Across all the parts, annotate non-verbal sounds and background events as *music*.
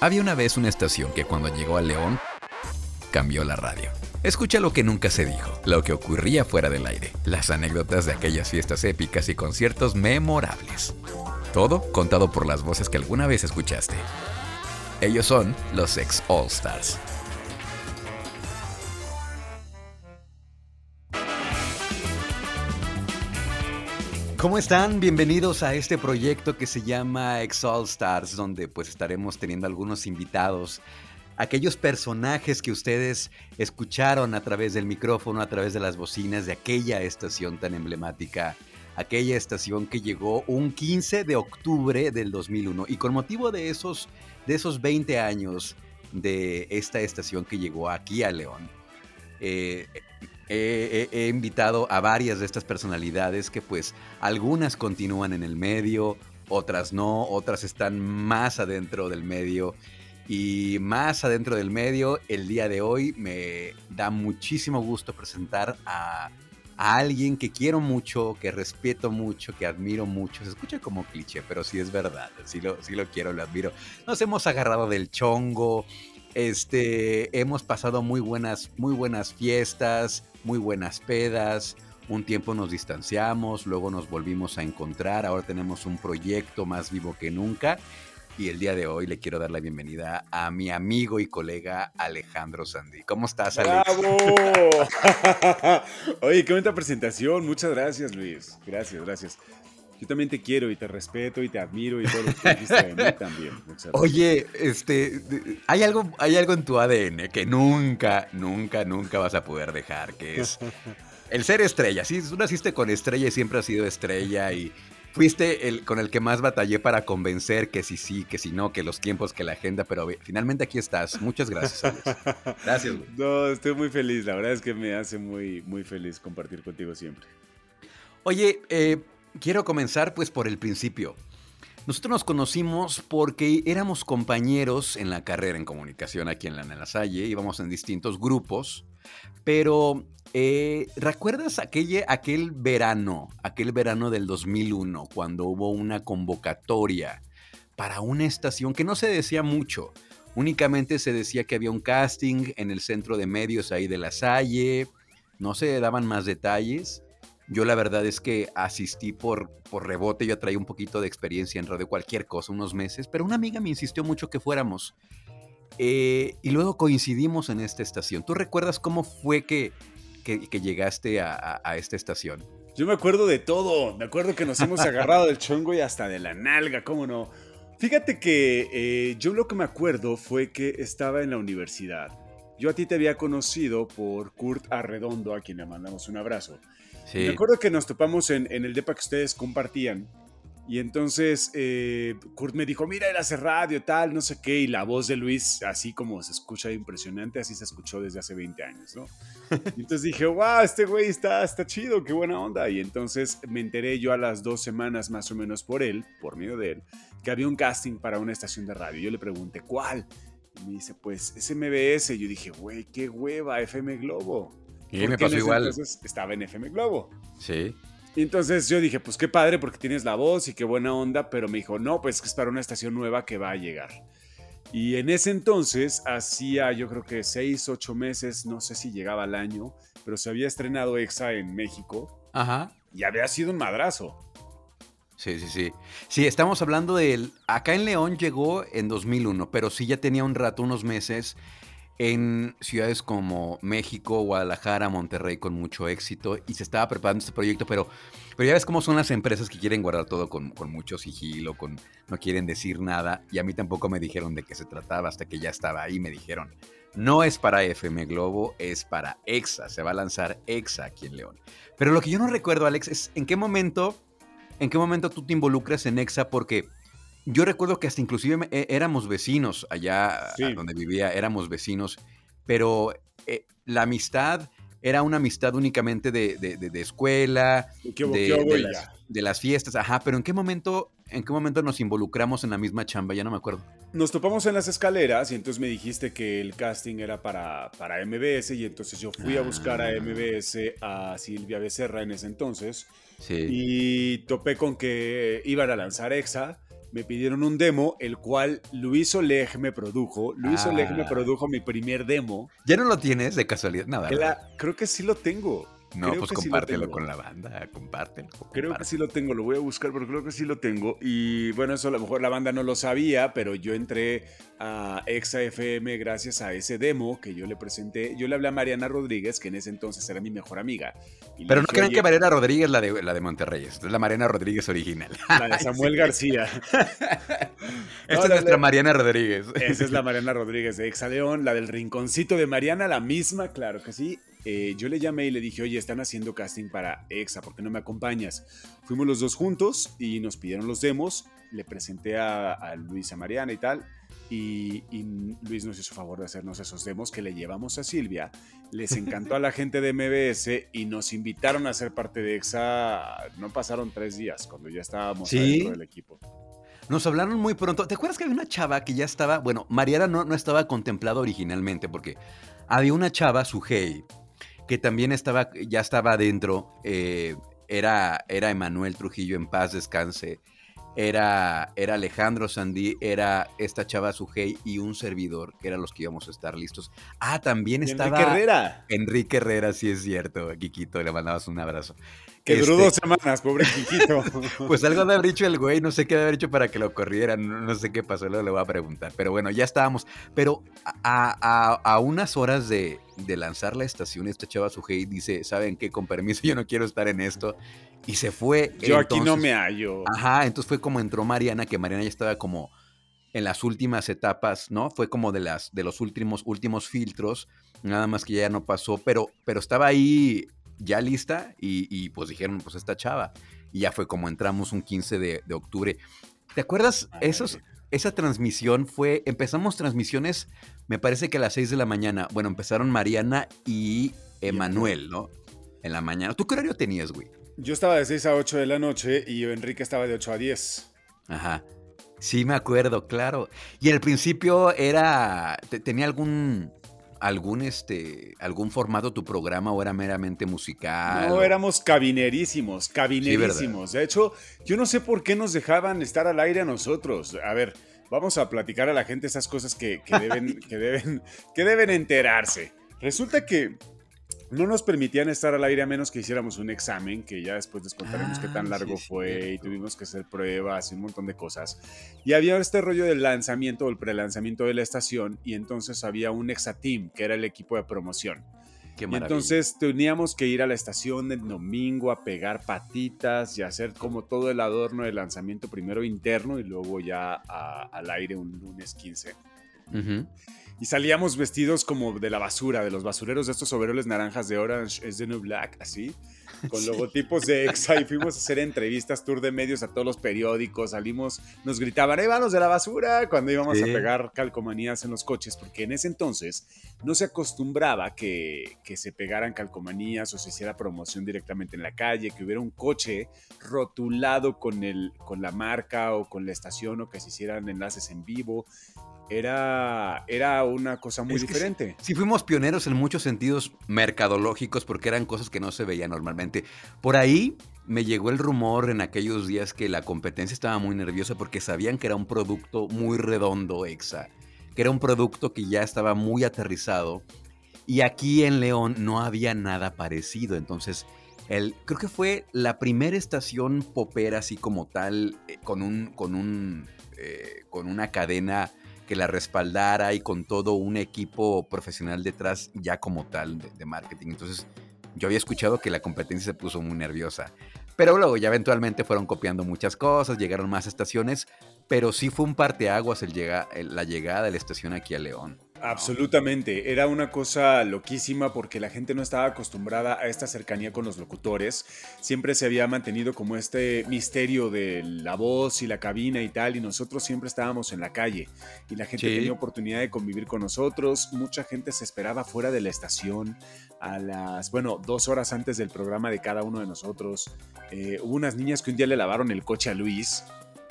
Había una vez una estación que cuando llegó a León cambió la radio. Escucha lo que nunca se dijo, lo que ocurría fuera del aire, las anécdotas de aquellas fiestas épicas y conciertos memorables. Todo contado por las voces que alguna vez escuchaste. Ellos son los ex All Stars. ¿Cómo están? Bienvenidos a este proyecto que se llama Ex All Stars, donde pues estaremos teniendo algunos invitados, aquellos personajes que ustedes escucharon a través del micrófono, a través de las bocinas de aquella estación tan emblemática, aquella estación que llegó un 15 de octubre del 2001 y con motivo de esos de esos 20 años de esta estación que llegó aquí a León. Eh, he, invitado a varias de estas personalidades que pues algunas continúan en el medio, otras no, otras están más adentro del medio. Y más adentro del medio, el día de hoy me da muchísimo gusto presentar a, alguien que quiero mucho, que respeto mucho, que admiro mucho. Se escucha como cliché, pero sí es verdad. Sí lo, sí lo quiero, lo admiro. Nos hemos agarrado del chongo, este, hemos pasado muy buenas, muy buenas fiestas, muy buenas pedas. Un tiempo nos distanciamos, luego nos volvimos a encontrar. Ahora tenemos un proyecto más vivo que nunca. Y el día de hoy le quiero dar la bienvenida a mi amigo y colega Alejandro Sandy. ¿Cómo estás, Alex? ¡Bravo! *laughs* Oye, qué bonita presentación. Muchas gracias, Luis. Gracias, gracias. Yo también te quiero y te respeto y te admiro y todo lo que dijiste de mí *laughs* también. Oye, este, hay algo, hay algo en tu ADN que nunca, nunca, nunca vas a poder dejar, que es el ser estrella. Sí, tú naciste con estrella y siempre has sido estrella y fuiste el con el que más batallé para convencer que sí, sí, que si no, que los tiempos, que la agenda, pero finalmente aquí estás. Muchas gracias, Alex. Gracias. No, estoy muy feliz. La verdad es que me hace muy, muy feliz compartir contigo siempre. Oye, eh, quiero comenzar pues por el principio. Nosotros nos conocimos porque éramos compañeros en la carrera en comunicación aquí en la, en Salle, íbamos en distintos grupos, pero eh, ¿recuerdas aquel, aquel verano, aquel verano del 2001, cuando hubo una convocatoria para una estación que no se decía mucho? Únicamente se decía que había un casting en el centro de medios ahí de la Salle, no se daban más detalles yo la verdad es que asistí por, por rebote, yo traía un poquito de experiencia en radio, cualquier cosa, unos meses, pero una amiga me insistió mucho que fuéramos. Eh, y luego coincidimos en esta estación. ¿Tú recuerdas cómo fue que, que, llegaste a, esta estación? Yo me acuerdo de todo. Me acuerdo que nos hemos agarrado del chongo y hasta de la nalga, ¿cómo no? Fíjate que eh, yo lo que me acuerdo fue que estaba en la universidad. Yo a ti te había conocido por Kurt Arredondo, a quien le mandamos un abrazo. Me acuerdo que nos topamos en, el depa que ustedes compartían. Y entonces eh, Kurt me dijo, mira, él hace radio, tal, no sé qué. Y la voz de Luis, así como se escucha impresionante, así se escuchó desde hace 20 años, ¿no? Y *laughs* entonces dije, wow, este güey está, está chido, qué buena onda. Y entonces me enteré yo a las dos semanas más o menos por él, por medio de él, que había un casting para una estación de radio. Yo le pregunté, ¿cuál? Y me dice, pues es MBS. Yo dije, güey, qué hueva, FM Globo. Y me pasó igual. Entonces estaba en FM Globo. Sí. Y entonces yo dije, pues qué padre porque tienes la voz y qué buena onda, pero me dijo, no, pues que es para una estación nueva que va a llegar. Y en ese entonces, hacía yo creo que seis, ocho meses, no sé si llegaba al año, pero se había estrenado EXA en México. Ajá. Y había sido un madrazo. Sí, sí, sí. Sí, estamos hablando de... Acá en León llegó en 2001, pero sí ya tenía un rato, unos meses en ciudades como México, Guadalajara, Monterrey con mucho éxito y se estaba preparando este proyecto, pero, pero ya ves cómo son las empresas que quieren guardar todo con, mucho sigilo, con, no quieren decir nada y a mí tampoco me dijeron de qué se trataba hasta que ya estaba ahí, me dijeron, no es para FM Globo, es para EXA, se va a lanzar EXA aquí en León. Pero lo que yo no recuerdo, Alex, es en qué momento, en qué momento tú te involucras en EXA porque yo recuerdo que hasta inclusive e, éramos vecinos allá donde vivía, éramos vecinos, pero eh, la amistad era una amistad únicamente de, de, escuela, de, las, fiestas, ajá, pero ¿en qué momento ¿En qué momento nos involucramos en la misma chamba? Ya no me acuerdo. Nos topamos en las escaleras y entonces me dijiste que el casting era para, para MBS y entonces yo fui a buscar a ah. MBS a Silvia Becerra en ese entonces. Sí. Y topé con que iban a lanzar EXA me pidieron un demo, el cual Luis Oleg me produjo. Luis Oleg me Ah. produjo mi primer demo. ¿Ya no lo tienes de casualidad? La- creo que sí lo tengo. No, Creo pues sí compártelo con la banda, compártelo. Creo que sí lo tengo, lo voy a buscar, pero creo que sí lo tengo. Y bueno, eso a lo mejor la banda no lo sabía, pero yo entré a Exa FM gracias a ese demo que yo le presenté. Yo le hablé a Mariana Rodríguez, que en ese entonces era mi mejor amiga. Pero no "Oye, que Mariana Rodríguez la de, la de Monterrey, es la Mariana Rodríguez original. *laughs* La de Samuel García. *laughs* Esta *laughs* No, es la- nuestra Mariana Rodríguez. Esa es la Mariana Rodríguez de Exa León, la del rinconcito de Mariana, la misma, claro que sí. Eh, yo le llamé y le dije, oye, están haciendo casting para Exa, ¿por qué no me acompañas? Fuimos los dos juntos y nos pidieron los demos, le presenté a, a Luis a Mariana y tal, y, y Luis nos hizo favor de hacernos esos demos que le llevamos a Silvia. Les encantó a la gente de MBS y nos invitaron a ser parte de Exa. No pasaron tres días cuando ya estábamos ¿Sí? dentro del equipo. Nos hablaron muy pronto. ¿Te acuerdas que había una chava que ya estaba, bueno, Mariana no, no estaba contemplada originalmente porque había una chava, Sujei, que también estaba, ya estaba adentro. eh, era, era Emanuel Trujillo en paz descanse. Era, era Alejandro Sandí, era esta chava Sujei y un servidor, que eran los que íbamos a estar listos. Ah, también estaba Enrique Herrera. Enrique Herrera, sí es cierto, Kikito, le mandabas un abrazo. Que duró Este, dos semanas, pobre Quiquito. *laughs* Pues algo de haber dicho el güey, no sé qué de haber hecho para que lo corrieran, no, no sé qué pasó, luego le voy a preguntar. Pero bueno, ya estábamos. Pero a, a- a unas horas de, de lanzar la estación, esta chava Sujei dice, ¿saben qué? Con permiso, yo no quiero estar en esto. Y se fue. Yo aquí no me hallo. Ajá, entonces fue como entró Mariana, que Mariana ya estaba como en las últimas etapas, ¿no? Fue como de las de los últimos últimos filtros, nada más que ya no pasó, pero pero estaba ahí ya lista y, y, pues dijeron, pues esta chava. Y ya fue como entramos un 15 de, de octubre. ¿Te acuerdas? Esos, esa transmisión fue, empezamos transmisiones, me parece que a las 6 de la mañana. Bueno, empezaron Mariana y Emanuel, ¿no? En la mañana. ¿Tú qué horario tenías, güey? Yo estaba de 6 a 8 de la noche y Enrique estaba de 8 a 10. Ajá. Sí, me acuerdo, claro. Y al principio era. te- ¿Tenía algún. algún este. algún formato tu programa o era meramente musical? No, o- éramos cabinerísimos, cabinerísimos. de hecho, yo no sé por qué nos dejaban estar al aire a nosotros. A ver, vamos a platicar a la gente esas cosas que, que deben, *laughs* que, deben, que deben enterarse. Resulta que no nos permitían estar al aire a menos que hiciéramos un examen, que ya después les contaremos qué Ah, tan sí largo fue y tuvimos que hacer pruebas y un montón de cosas. Y había este rollo del lanzamiento, el prelanzamiento de la estación, y entonces había un exateam, que era el equipo de promoción. Qué Y entonces teníamos que ir a la estación el domingo a pegar patitas y hacer como todo el adorno de lanzamiento, primero interno y luego ya a- al aire un lunes 15. Ujú. Y salíamos vestidos como de la basura, de los basureros de estos overoles naranjas de Orange is the New Black, así, con Sí. logotipos de EXA y fuimos a hacer entrevistas, tour de medios a todos los periódicos, salimos, nos gritaban, ¡eh, vanos de la basura! Cuando íbamos a pegar calcomanías en los coches, porque en ese entonces no se acostumbraba que, que se pegaran calcomanías o se hiciera promoción directamente en la calle, que hubiera un coche rotulado con, el, con la marca o con la estación o que se hicieran enlaces en vivo. Era, era una cosa muy Es que sí- diferente. Sí, fuimos pioneros en muchos sentidos mercadológicos porque eran cosas que no se veían normalmente. Por ahí me llegó el rumor en aquellos días que la competencia estaba muy nerviosa porque sabían que era un producto muy redondo, EXA, que era un producto que ya estaba muy aterrizado y aquí en León no había nada parecido. Entonces, el, creo que fue la primera estación popera así como tal, eh, con un, con un, eh, con una cadena que la respaldara y con todo un equipo profesional detrás ya como tal de, marketing. Entonces yo había escuchado que la competencia se puso muy nerviosa. Pero luego ya eventualmente fueron copiando muchas cosas, llegaron más estaciones, pero sí fue un parteaguas el llega, la llegada de la estación aquí a León. Absolutamente, era una cosa loquísima porque la gente no estaba acostumbrada a esta cercanía con los locutores. Siempre se había mantenido como este misterio de la voz y la cabina y tal, y nosotros siempre estábamos en la calle y la gente Sí. tenía oportunidad de convivir con nosotros. Mucha gente se esperaba fuera de la estación a las, bueno, dos horas antes del programa de cada uno de nosotros. Eh, hubo unas niñas que un día le lavaron el coche a Luis.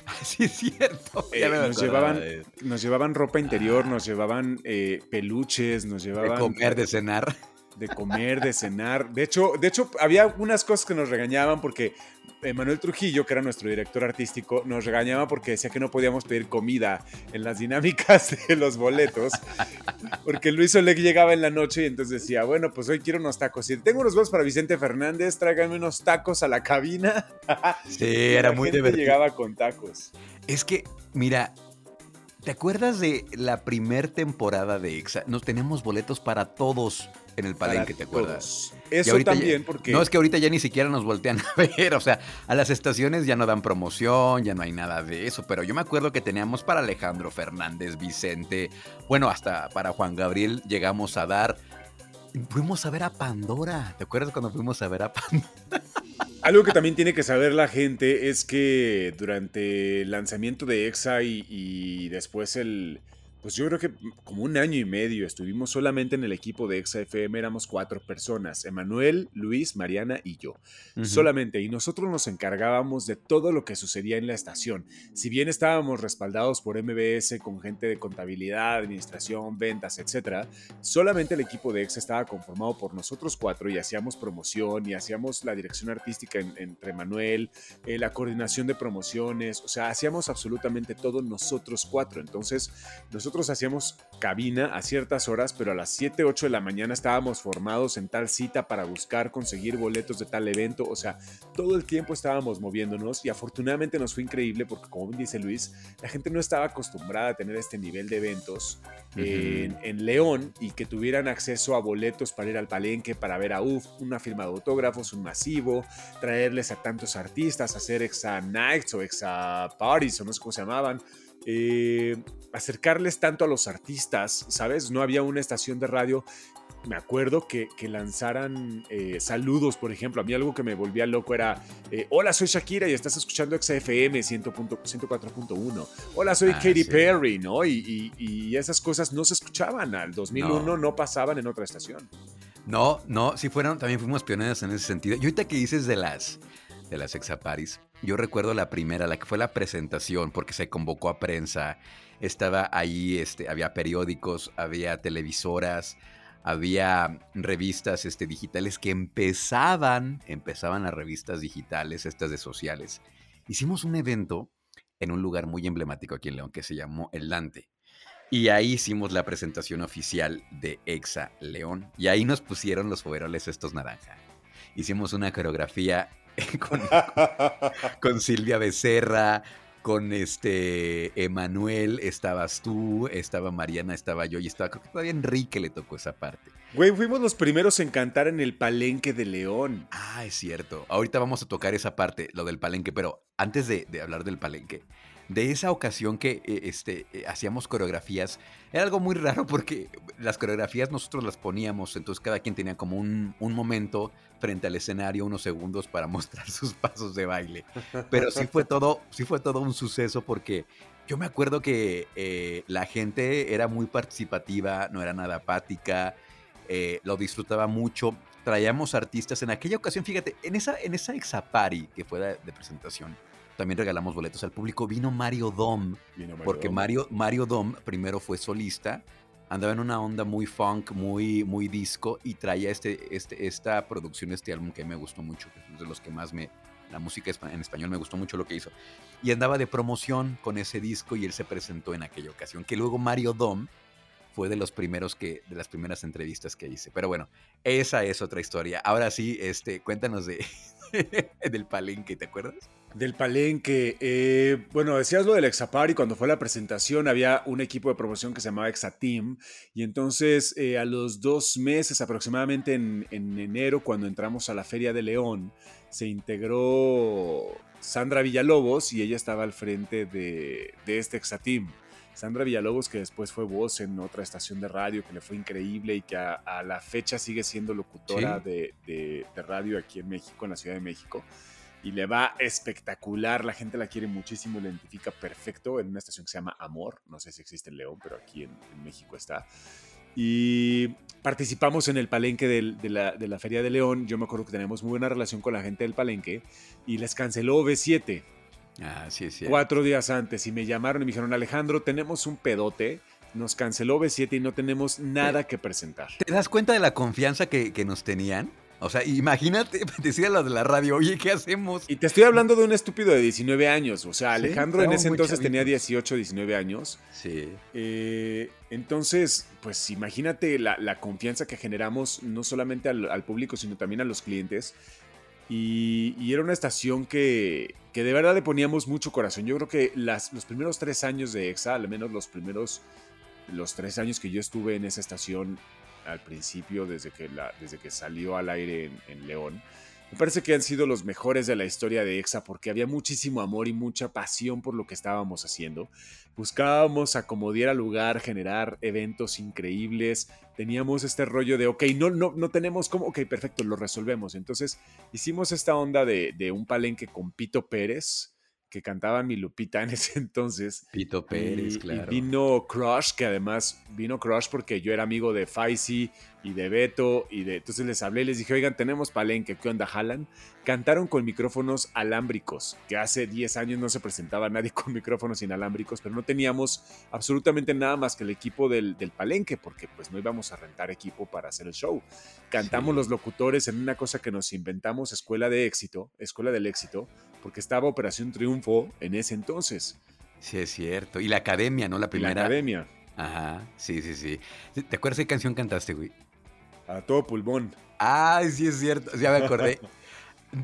*laughs* Sí, es cierto. Eh, nos, llevaban, de, nos llevaban ropa interior, Ah. nos llevaban eh, peluches, nos de llevaban comer, de cenar. De comer, de cenar. De hecho, de hecho, había unas cosas que nos regañaban porque Manuel Trujillo, que era nuestro director artístico, nos regañaba porque decía que no podíamos pedir comida en las dinámicas de los boletos, porque Luis Oleg llegaba en la noche y entonces decía, bueno, pues hoy quiero unos tacos. Y tengo unos boletos para Vicente Fernández, tráiganme unos tacos a la cabina. Sí, era muy divertido. llegaba con tacos. Es que, mira, ¿te acuerdas de la primer temporada de EXA? Nos tenemos boletos para todos en el palenque, ¿te acuerdas? Eso también, porque. No, es que ahorita ya ni siquiera nos voltean *laughs* a ver. O sea, a las estaciones ya no dan promoción, ya no hay nada de eso. Pero yo me acuerdo que teníamos para Alejandro Fernández, Vicente, bueno, hasta para Juan Gabriel llegamos a dar. Fuimos a ver a Pandora. ¿Te acuerdas cuando fuimos a ver a Pandora? *laughs* Algo que también tiene que saber la gente es que durante el lanzamiento de EXA y después el, pues yo creo que como un año y medio estuvimos solamente en el equipo de ExaFM, éramos cuatro personas, Emanuel, Luis, Mariana y yo, solamente, y nosotros nos encargábamos de todo lo que sucedía en la estación. Si bien estábamos respaldados por MBS con gente de contabilidad, administración, ventas, etcétera, solamente el equipo de Exa estaba conformado por nosotros cuatro y hacíamos promoción y hacíamos la dirección artística entre Manuel, eh, la coordinación de promociones, o sea, hacíamos absolutamente todo nosotros cuatro. Entonces, nosotros nosotros hacíamos cabina a ciertas horas, pero a las 7, 8 de la mañana estábamos formados en tal cita para buscar, conseguir boletos de tal evento. O sea, todo el tiempo estábamos moviéndonos y afortunadamente nos fue increíble porque, como dice Luis, la gente no estaba acostumbrada a tener este nivel de eventos en, en, León y que tuvieran acceso a boletos para ir al palenque, para ver a UF, una firma de autógrafos, un masivo, traerles a tantos artistas, hacer exa nights o exa parties o no sé cómo se llamaban. Eh, acercarles tanto a los artistas, ¿sabes? No había una estación de radio me acuerdo que, lanzaran eh, saludos, por ejemplo. A mí algo que me volvía loco era, eh, hola, soy Shakira y estás escuchando XFM 104.1. Hola, soy ah, Katy Perry, ¿no? Y, esas cosas no se escuchaban. Al 2001 no. pasaban en otra estación. No, no, sí fueron, también fuimos pioneros en ese sentido. Y ahorita que dices de las, de las Exaparis, yo recuerdo la primera, la que fue la presentación, porque se convocó a prensa. Estaba ahí, este, había periódicos, había televisoras, había revistas este, digitales que empezaban, empezaban las revistas digitales, estas de sociales. Hicimos un evento en un lugar muy emblemático aquí en León que se llamó El Dante. Y ahí hicimos la presentación oficial de Exa León. Y ahí nos pusieron los overoles estos naranja. Hicimos una coreografía *laughs* con, Silvia Becerra, con este Emanuel, estabas tú, estaba Mariana, estaba yo y estaba, creo que todavía Enrique le tocó esa parte. Güey, fuimos los primeros en cantar en el palenque de León. Ah, es cierto. Ahorita vamos a tocar esa parte, lo del palenque, pero antes de, de hablar del palenque, de esa ocasión que eh, este, eh, hacíamos coreografías, era algo muy raro porque las coreografías nosotros las poníamos, entonces cada quien tenía como un, momento frente al escenario, unos segundos para *laughs* mostrar sus pasos de baile. Pero sí fue todo, sí fue todo un suceso porque yo me acuerdo que eh, la gente era muy participativa, no era nada apática, lo disfrutaba mucho. Traíamos artistas en aquella ocasión, fíjate, en esa, en esa exapari que fue de presentación también regalamos boletos al público. Vino Mario Dom, porque Mario, Mario Dom primero fue solista, andaba en una onda muy funk, muy, muy disco y traía este, este, esta producción, este álbum que me gustó mucho, que es de los que más me... La música en español me gustó mucho lo que hizo. Y andaba de promoción con ese disco y él se presentó en aquella ocasión. Que luego Mario Dom fue de los primeros que, de las primeras entrevistas que hice. Pero bueno, esa es otra historia. Ahora sí, este, cuéntanos de, *laughs* del palenque, ¿te acuerdas? Del palenque. Eh, bueno, decías lo del Exapari. Cuando fue la presentación, había un equipo de promoción que se llamaba Exateam. Y entonces, eh, a los dos meses, aproximadamente en, enero, cuando entramos a la Feria de León, se integró Sandra Villalobos y ella estaba al frente de, de este Exateam. Sandra Villalobos, que después fue voz en otra estación de radio, que le fue increíble y que a, la fecha sigue siendo locutora de, de, radio aquí en México, en la Ciudad de México y le va espectacular. La gente la quiere muchísimo, la identifica perfecto en una estación que se llama Amor. No sé si existe en León, pero aquí en, México está. Y participamos en el palenque de, la, Feria de León. Yo me acuerdo que tenemos muy buena relación con la gente del palenque y les canceló B7. Ah, sí, sí. Cuatro días antes y me llamaron y me dijeron, Alejandro, tenemos un pedote nos canceló B7 y no tenemos nada que presentar. ¿Te das cuenta de la confianza que, que nos tenían? O sea, imagínate, *laughs* decía los de la radio, oye, ¿qué hacemos? Y te estoy hablando de un estúpido de 19 años. O sea, Alejandro en ese entonces tenía 18, 19 años. Sí. Eh, entonces, pues imagínate la, confianza que generamos no solamente al, público, sino también a los clientes. Y, era una estación que, que, de verdad le poníamos mucho corazón. Yo creo que las, los primeros tres años de EXA, al menos los primeros los tres años que yo estuve en esa estación, al principio, desde que, desde que salió al aire en, León. Me parece que han sido los mejores de la historia de EXA porque había muchísimo amor y mucha pasión por lo que estábamos haciendo. Buscábamos acomodar lugar, generar eventos increíbles. Teníamos este rollo de, ok, no, no, no tenemos cómo, ok, perfecto, lo resolvemos. Entonces hicimos esta onda de un palenque con Pito Pérez, que cantaba mi Lupita en ese *laughs* entonces. Pito Pérez, claro. Y vino Crush, que además vino Crush porque yo era amigo de Faisy y de Beto y de entonces les hablé les dije, "Oigan, tenemos palenque, ¿qué onda jalan?" Cantaron con micrófonos alámbricos, que hace 10 años no se presentaba nadie *laughs* con micrófonos inalámbricos, pero no teníamos absolutamente nada más que el equipo del, palenque porque pues no íbamos a rentar equipo para hacer el show. Cantamos los locutores en una cosa que nos inventamos, Escuela de Éxito, Escuela del Éxito, porque estaba Operación Triunfo en ese entonces. Sí, es cierto. Y la academia, ¿no? La primera. La academia. Ajá, sí, sí, sí. ¿Te acuerdas qué canción cantaste, güey? A todo pulmón. Ay, sí es cierto, ya me acordé. *laughs*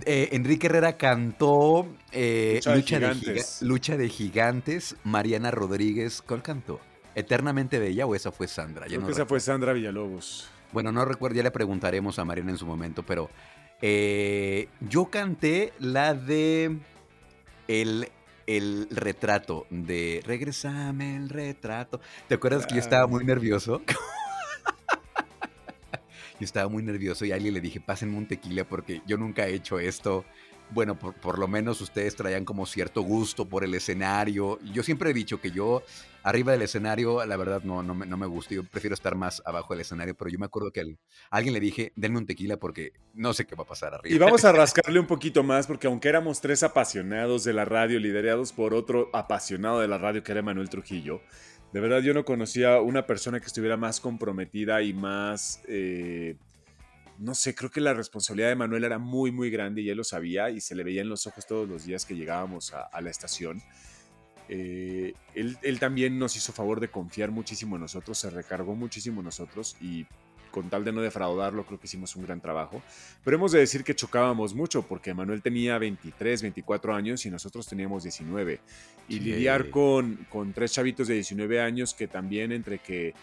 Eh, Enrique Herrera cantó eh, Lucha, de Gigantes. Mariana Rodríguez, ¿cuál cantó? ¿Eternamente Bella o esa fue Sandra? Creo que esa fue Sandra Villalobos. Bueno, no recuerdo, ya le preguntaremos a Mariana en su momento, pero eh, yo canté la de el, el retrato, de Regresame el retrato. ¿Te acuerdas que yo estaba muy nervioso? *laughs* Yo estaba muy nervioso y a alguien le dije, pásenme un tequila porque yo nunca he hecho esto. Bueno, por, lo menos ustedes traían como cierto gusto por el escenario. Yo siempre he dicho que yo arriba del escenario, la verdad, no, no, me, no me gusta. Yo prefiero estar más abajo del escenario, pero yo me acuerdo que a alguien le dije, denme un tequila porque no sé qué va a pasar arriba. Y vamos a rascarle un poquito más porque aunque éramos tres apasionados de la radio, liderados por otro apasionado de la radio que era Manuel Trujillo, de verdad yo no conocía una persona que estuviera más comprometida y más, eh, no sé, creo que la responsabilidad de Manuel era muy, muy grande y él lo sabía y se le veía en los ojos todos los días que llegábamos a, la estación. Eh, él, él, también nos hizo favor de confiar muchísimo en nosotros, se recargó muchísimo en nosotros y con tal de no defraudarlo, creo que hicimos un gran trabajo. Pero hemos de decir que chocábamos mucho porque Manuel tenía 23, 24 años y nosotros teníamos 19. Y lidiar con, con tres chavitos de 19 años que también entre que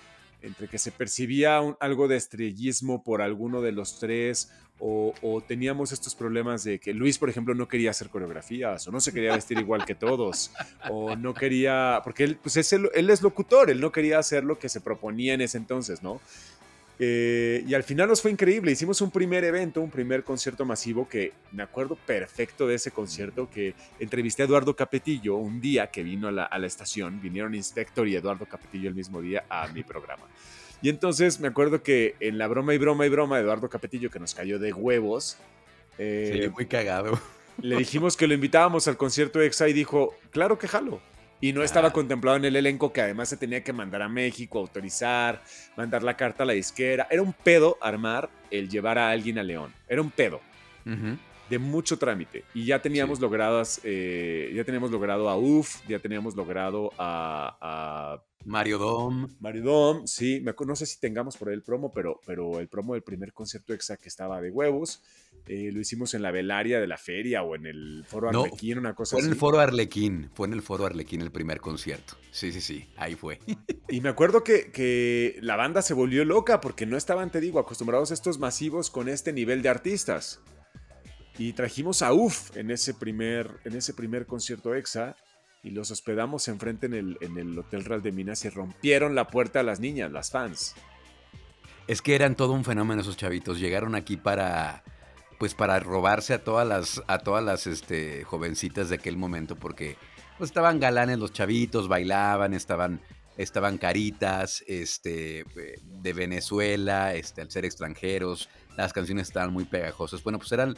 entre que se percibía algo de estrellismo por alguno de los tres, o, teníamos estos problemas de que Luis, por ejemplo, no quería hacer coreografías, o no se quería vestir igual que todos, o no quería, porque él, pues es él es locutor, él no quería hacer lo que se proponía en ese entonces, ¿no? Eh, y al final nos fue increíble. Hicimos un primer evento, un primer concierto masivo que me acuerdo perfecto de ese concierto que entrevisté a Eduardo Capetillo un día que vino a la, estación. Vinieron Inspector y Eduardo Capetillo el mismo día a mi programa. Y entonces me acuerdo que en la broma y broma y broma de Eduardo Capetillo, que nos cayó de huevos. Eh, muy cagado. Le dijimos que lo invitábamos al concierto EXA y dijo, claro que jalo. Y no estaba contemplado en el elenco que además se tenía que mandar a México, autorizar, mandar la carta a la disquera. Era un pedo armar el llevar a alguien a León. Era un pedo. De mucho trámite. Y ya teníamos logradas, eh, ya teníamos logrado a UF, ya teníamos logrado a Mario Dom. Mario Dom, sí. no sé si tengamos por ahí el promo, pero, pero el promo del primer concierto exa que estaba de huevos. Eh, lo hicimos en la velaria de la feria o en el foro Arlequín, una cosa así. Fue en el foro Arlequín, fue en el foro Arlequín el primer concierto. Sí, sí, sí, ahí fue. Y me acuerdo que, que la banda se volvió loca porque no estaban, te digo, acostumbrados a estos masivos con este nivel de artistas. Y trajimos a UF en ese primer, en ese primer concierto EXA y los hospedamos enfrente en el, en el Hotel Real de Minas y rompieron la puerta a las niñas, las fans. Es que eran todo un fenómeno esos chavitos. Llegaron aquí para pues para robarse a todas las a todas las este, jovencitas de aquel momento porque pues, estaban galanes los chavitos, bailaban, estaban estaban caritas, este de Venezuela, este al ser extranjeros, las canciones estaban muy pegajosas. Bueno, pues eran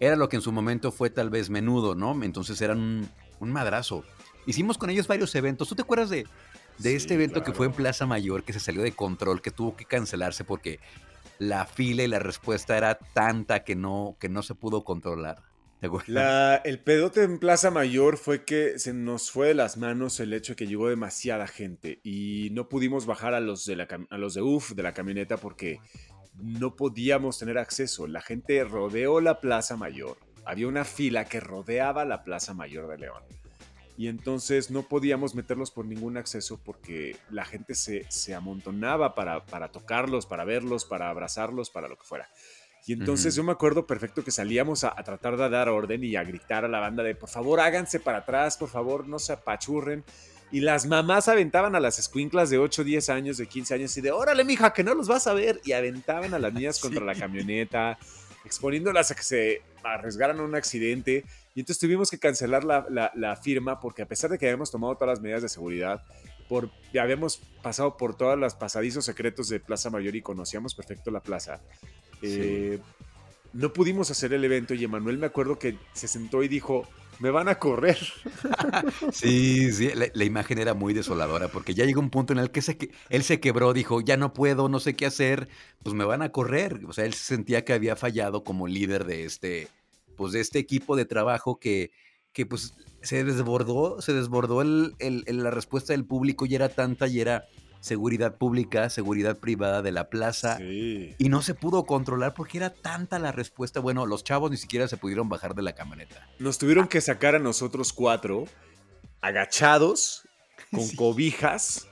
era lo que en su momento fue tal vez menudo, ¿no? Entonces eran un, un madrazo. Hicimos con ellos varios eventos. ¿Tú te acuerdas de, de este evento que fue en Plaza Mayor, que se salió de control, que tuvo que cancelarse porque la fila y la respuesta era tanta que no, que no se pudo controlar. La, el pedote en Plaza Mayor fue que se nos fue de las manos el hecho de que llegó demasiada gente y no pudimos bajar a los de, la, a los de UF de la camioneta porque no podíamos tener acceso. La gente rodeó la Plaza Mayor. Había una fila que rodeaba la Plaza Mayor de León. Y entonces no podíamos meterlos por ningún acceso porque la gente se, se amontonaba para, para tocarlos, para verlos, para abrazarlos, para lo que fuera. Y entonces yo me acuerdo perfecto que salíamos a, tratar de dar orden y a gritar a la banda de por favor háganse para atrás, por favor no se apachurren. Y las mamás aventaban a las escuinclas de 8, 10 años, de 15 años y de órale, mija, que no los vas a ver. Y aventaban a las niñas *laughs* contra la camioneta, exponiéndolas a que se arriesgaran a un accidente. Y entonces tuvimos que cancelar la, la, firma porque a pesar de que habíamos tomado todas las medidas de seguridad, por, ya habíamos pasado por todos los pasadizos secretos de Plaza Mayor y conocíamos perfecto la plaza. Eh, no pudimos hacer el evento y Emanuel me acuerdo que se sentó y dijo, me van a correr. *laughs* sí, sí, la, imagen era muy desoladora porque ya llegó un punto en el que, se, él se quebró, dijo, ya no puedo, no sé qué hacer, pues me van a correr. O sea, él sentía que había fallado como líder de este, pues de este equipo de trabajo que, que pues se desbordó, se desbordó el, la respuesta del público y era tanta y era seguridad pública, seguridad privada de la plaza. Y no se pudo controlar porque era tanta la respuesta. Bueno, los chavos ni siquiera se pudieron bajar de la camioneta. Nos tuvieron que sacar a nosotros cuatro, agachados, *laughs* con cobijas.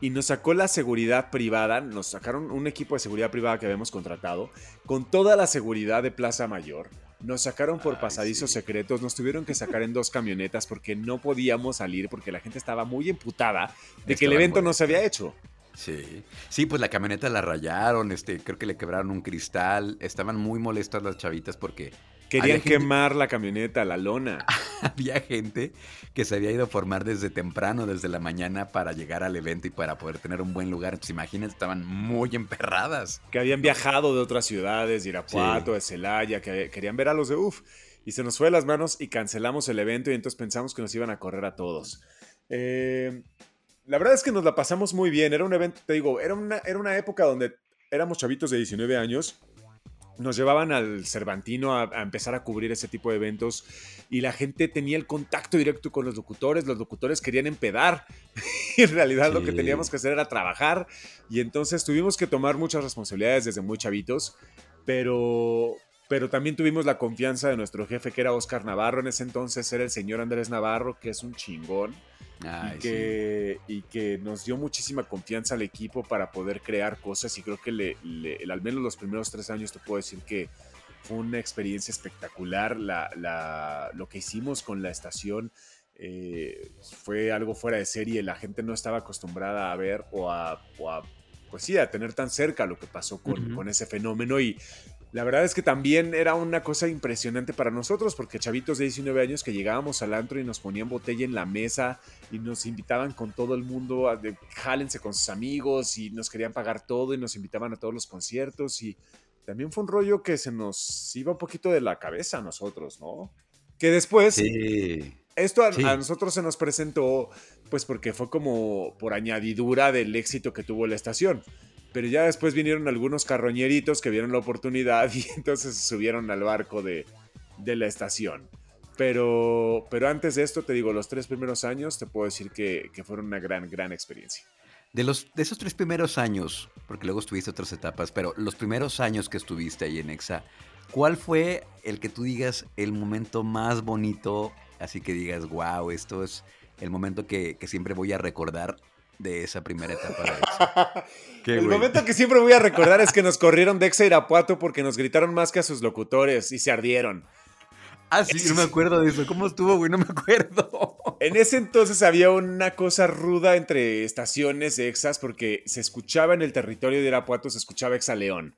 Y nos sacó la seguridad privada, nos sacaron un equipo de seguridad privada que habíamos contratado, con toda la seguridad de Plaza Mayor nos sacaron por pasadizos secretos, nos tuvieron que sacar en dos camionetas porque no podíamos salir porque la gente estaba muy emputada de que el evento no se había hecho. Sí, sí, pues la camioneta la rayaron, este, creo que le quebraron un cristal, estaban muy molestas las chavitas porque Querían quemar la camioneta, la lona. *laughs* había gente que se había ido a formar desde temprano, desde la mañana, para llegar al evento y para poder tener un buen lugar. Entonces, imagínate, estaban muy emperradas. Que habían viajado de otras ciudades, de Irapuato, de Celaya, que querían ver a los de UF. Y se nos fue de las manos y cancelamos el evento y entonces pensamos que nos iban a correr a todos. Eh, la verdad es que nos la pasamos muy bien. Era un evento, te digo, era una, era una época donde éramos chavitos de 19 años nos llevaban al Cervantino a, empezar a cubrir ese tipo de eventos y la gente tenía el contacto directo con los locutores, los locutores querían empedar *laughs* y en realidad lo que teníamos que hacer era trabajar y entonces tuvimos que tomar muchas responsabilidades desde muy chavitos, pero, pero también tuvimos la confianza de nuestro jefe que era Oscar Navarro, en ese entonces era el señor Andrés Navarro, que es un chingón y, que, y, que, nos dio muchísima confianza al equipo para poder crear cosas y creo que le, al menos los primeros tres años te puedo decir que fue una experiencia espectacular la, la, lo que hicimos con la estación. Eh, fue algo fuera de serie, la gente no estaba acostumbrada a ver o a, pues sí, a tener tan cerca lo que pasó con, con ese fenómeno y la verdad es que también era una cosa impresionante para nosotros, porque chavitos de 19 años que llegábamos al antro y nos ponían botella en la mesa y nos invitaban con todo el mundo a de, jálense con sus amigos y nos querían pagar todo y nos invitaban a todos los conciertos y también fue un rollo que se nos iba un poquito de la cabeza a nosotros, ¿no? Que después... Esto a, a, nosotros se nos presentó, pues porque fue como por añadidura del éxito que tuvo la estación pero ya después vinieron algunos carroñeritos que vieron la oportunidad *laughs* y entonces subieron al barco de, la estación. Pero, pero antes de esto, te digo, los tres primeros años te puedo decir que, fueron una gran, gran experiencia. De, los, de esos tres primeros años, porque luego estuviste otras etapas, pero los primeros años que estuviste ahí en EXA, ¿cuál fue el que tú digas el momento más bonito? Así que digas, wow, esto es el momento que, que siempre voy a recordar de esa primera etapa de *laughs* El momento que siempre voy a recordar es que nos corrieron de Exa Irapuato porque nos gritaron más que a sus locutores y se ardieron. Ah, sí, no me acuerdo de eso. ¿Cómo estuvo, güey? No me acuerdo. *laughs* En ese entonces había una cosa ruda entre estaciones de Exas porque se escuchaba en el territorio de Irapuato, se escuchaba Exa León.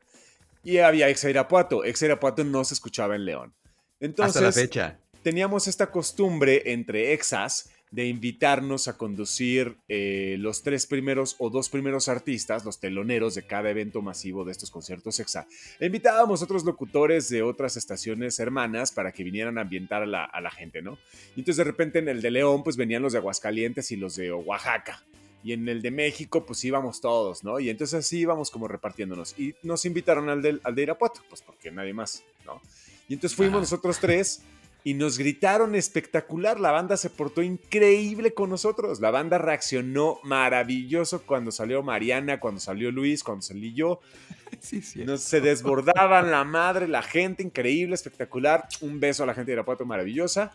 Y había Exa Irapuato. Exa Irapuato no se escuchaba en León. Entonces, Hasta la fecha. Teníamos esta costumbre entre Exas de invitarnos a conducir eh, los tres primeros o dos primeros artistas, los teloneros de cada evento masivo de estos conciertos EXA. Invitábamos otros locutores de otras estaciones hermanas para que vinieran a ambientar a la, gente, ¿no? Y entonces de repente en el de León pues venían los de Aguascalientes y los de Oaxaca. y en el de México pues íbamos todos, ¿no? Y entonces así íbamos como repartiéndonos. Y nos invitaron al de, al de Irapuato, pues porque nadie más, ¿no? Y entonces fuimos nosotros tres y nos gritaron espectacular. La banda se portó increíble con nosotros. La banda reaccionó maravilloso cuando salió Mariana, cuando salió Luis, cuando salí yo. *laughs* Sí. Nos, se desbordaban la madre, la gente, increíble, espectacular. Un beso a la gente de Irapuato, maravillosa.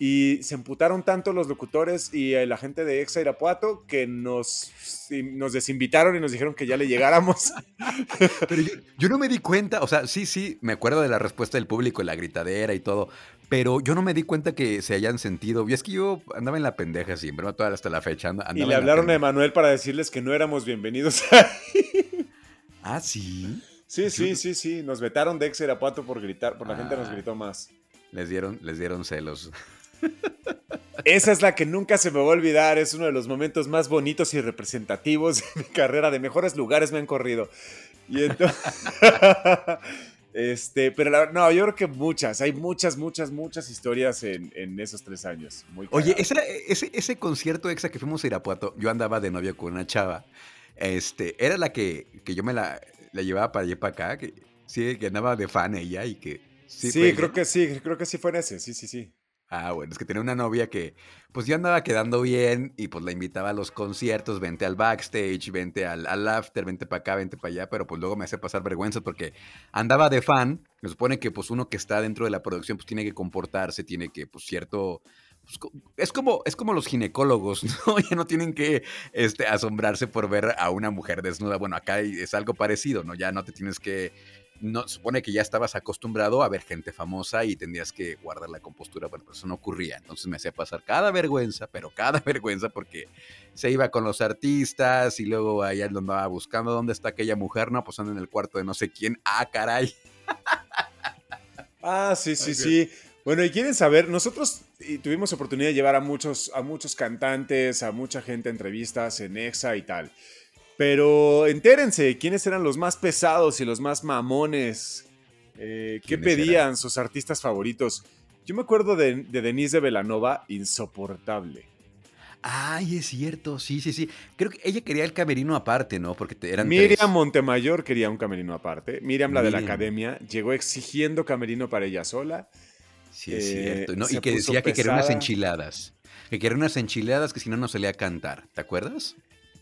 Y se emputaron tanto los locutores y la gente de Exa Irapuato que nos, nos desinvitaron y nos dijeron que ya le llegáramos. *laughs* Pero yo, no me di cuenta, o sea, sí, sí, me acuerdo de la respuesta del público, la gritadera y todo, pero yo no me di cuenta que se hayan sentido. Y es que yo andaba en la pendeja siempre, ¿no? Toda hasta la fecha. y le hablaron a Emanuel para decirles que no éramos bienvenidos *laughs* Ah, sí. Sí, sí, sí, sí. Nos vetaron de Exa Irapuato por gritar, por la gente nos ah. gritó más. Les dieron, les dieron celos. Esa es la que nunca se me va a olvidar. Es uno de los momentos más bonitos y representativos de mi carrera. De mejores lugares me han corrido. Y entonces. *laughs* este, pero no, yo creo que muchas. Hay muchas, muchas, muchas historias en, esos tres años. Oye, ese, ese concierto exa que fuimos a Irapuato, yo andaba de novia con una chava. Este, era la que, que yo me la, la llevaba para allá para acá. Que, sí, que andaba de fan ella y que. Sí, sí creo que sí, creo que sí fue en ese. Sí, sí, sí. Ah, bueno, es que tenía una novia que, pues yo andaba quedando bien y pues la invitaba a los conciertos, vente al backstage, vente al, al after, vente para acá, vente para allá, pero pues luego me hace pasar vergüenza porque andaba de fan. Me supone que pues uno que está dentro de la producción pues tiene que comportarse, tiene que pues cierto... Pues, es como, es como los ginecólogos, *laughs* ¿no? Ya no tienen que este, asombrarse por ver a una mujer desnuda. Bueno, acá es algo parecido, ¿no? Ya no te tienes que no, supone que ya estabas acostumbrado a ver gente famosa y tendrías que guardar la compostura. Bueno, pues eso no ocurría. Entonces me hacía pasar cada vergüenza, pero cada *laughs* vergüenza porque se iba con los artistas y luego allá andaba buscando dónde está aquella mujer, no, pues anda en el cuarto de no sé quién. Ah, caray. Ah, sí, sí, sí. Bueno, y quieren saber, nosotros tuvimos oportunidad de llevar a muchos, a muchos cantantes, a mucha gente a entrevistas en EXA y tal. Pero entérense, ¿quiénes eran los más pesados y los más mamones? Eh, ¿Qué pedían sus artistas favoritos? Yo me acuerdo de, Denise de Velanova, insoportable. Ay, es cierto, sí, sí, sí. Creo que ella quería el camerino aparte, ¿no? Porque eran Miriam Montemayor quería un camerino aparte. Miriam, la de la academia, llegó exigiendo camerino para ella sola. Sí, es cierto. y que decía que quería unas enchiladas. Que quería unas enchiladas que si no, no salía a cantar. ¿Te acuerdas?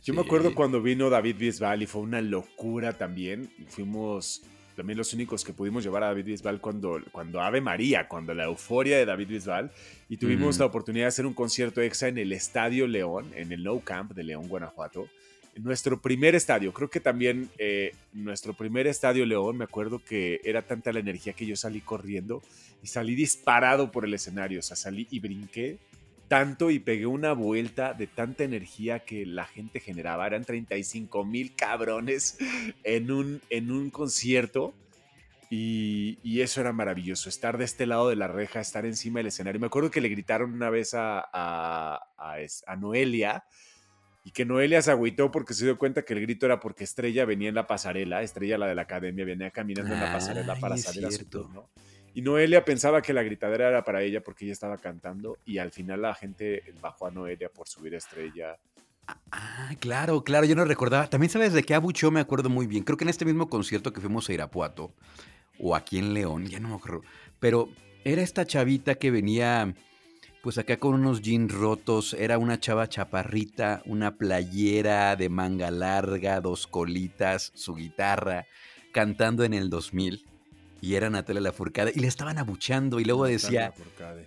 Yo me acuerdo cuando vino David Bisbal y fue una locura también. Fuimos también los únicos que pudimos llevar a David Bisbal cuando, cuando Ave María, cuando la euforia de David Bisbal. Y tuvimos la oportunidad de hacer un concierto exa en el Estadio León, en el No Camp de León, Guanajuato. Nuestro primer estadio, creo que también eh, nuestro primer estadio León, me acuerdo que era tanta la energía que yo salí corriendo y salí disparado por el escenario, o sea, salí y brinqué tanto y pegué una vuelta de tanta energía que la gente generaba. Eran 35 mil cabrones en un, en un concierto. Y, eso era maravilloso, estar de este lado de la reja, estar encima del escenario. Me acuerdo que le gritaron una vez a, a, a, Noelia y que Noelia se agüitó porque se dio cuenta que el grito era porque Estrella venía en la pasarela, Estrella la de la academia, venía caminando en la pasarela para salir a su turno. Y Noelia pensaba que la gritadera era para ella porque ella estaba cantando y al final la gente bajó a Noelia por subir estrella. Ah, claro, claro, yo no recordaba. También sabes de qué abuchó, me acuerdo muy bien. Creo que en este mismo concierto que fuimos a Irapuato, o aquí en León, ya no me acuerdo. Pero era esta chavita que venía, pues acá con unos jeans rotos. Era una chava chaparrita, una playera de manga larga, dos colitas, su guitarra, cantando en el 2000 y era Natalia Lafourcade y le estaban abuchando y luego decía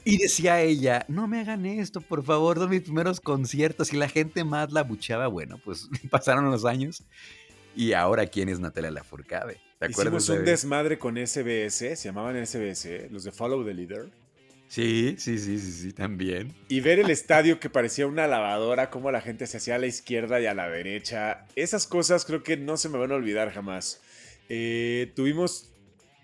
y decía ella, "No me hagan esto, por favor, son mis primeros conciertos" y la gente más la abuchaba. Bueno, pues *laughs* pasaron los años y ahora quién es Natalia Lafourcade? ¿Te Hicimos un desmadre con SBS, se llamaban SBS, los de Follow the Leader. Sí, sí, sí, sí, sí, también. Y ver el estadio que parecía una lavadora, cómo la gente se hacía a la izquierda y a la derecha. Esas cosas creo que no se me van a olvidar jamás. Eh, tuvimos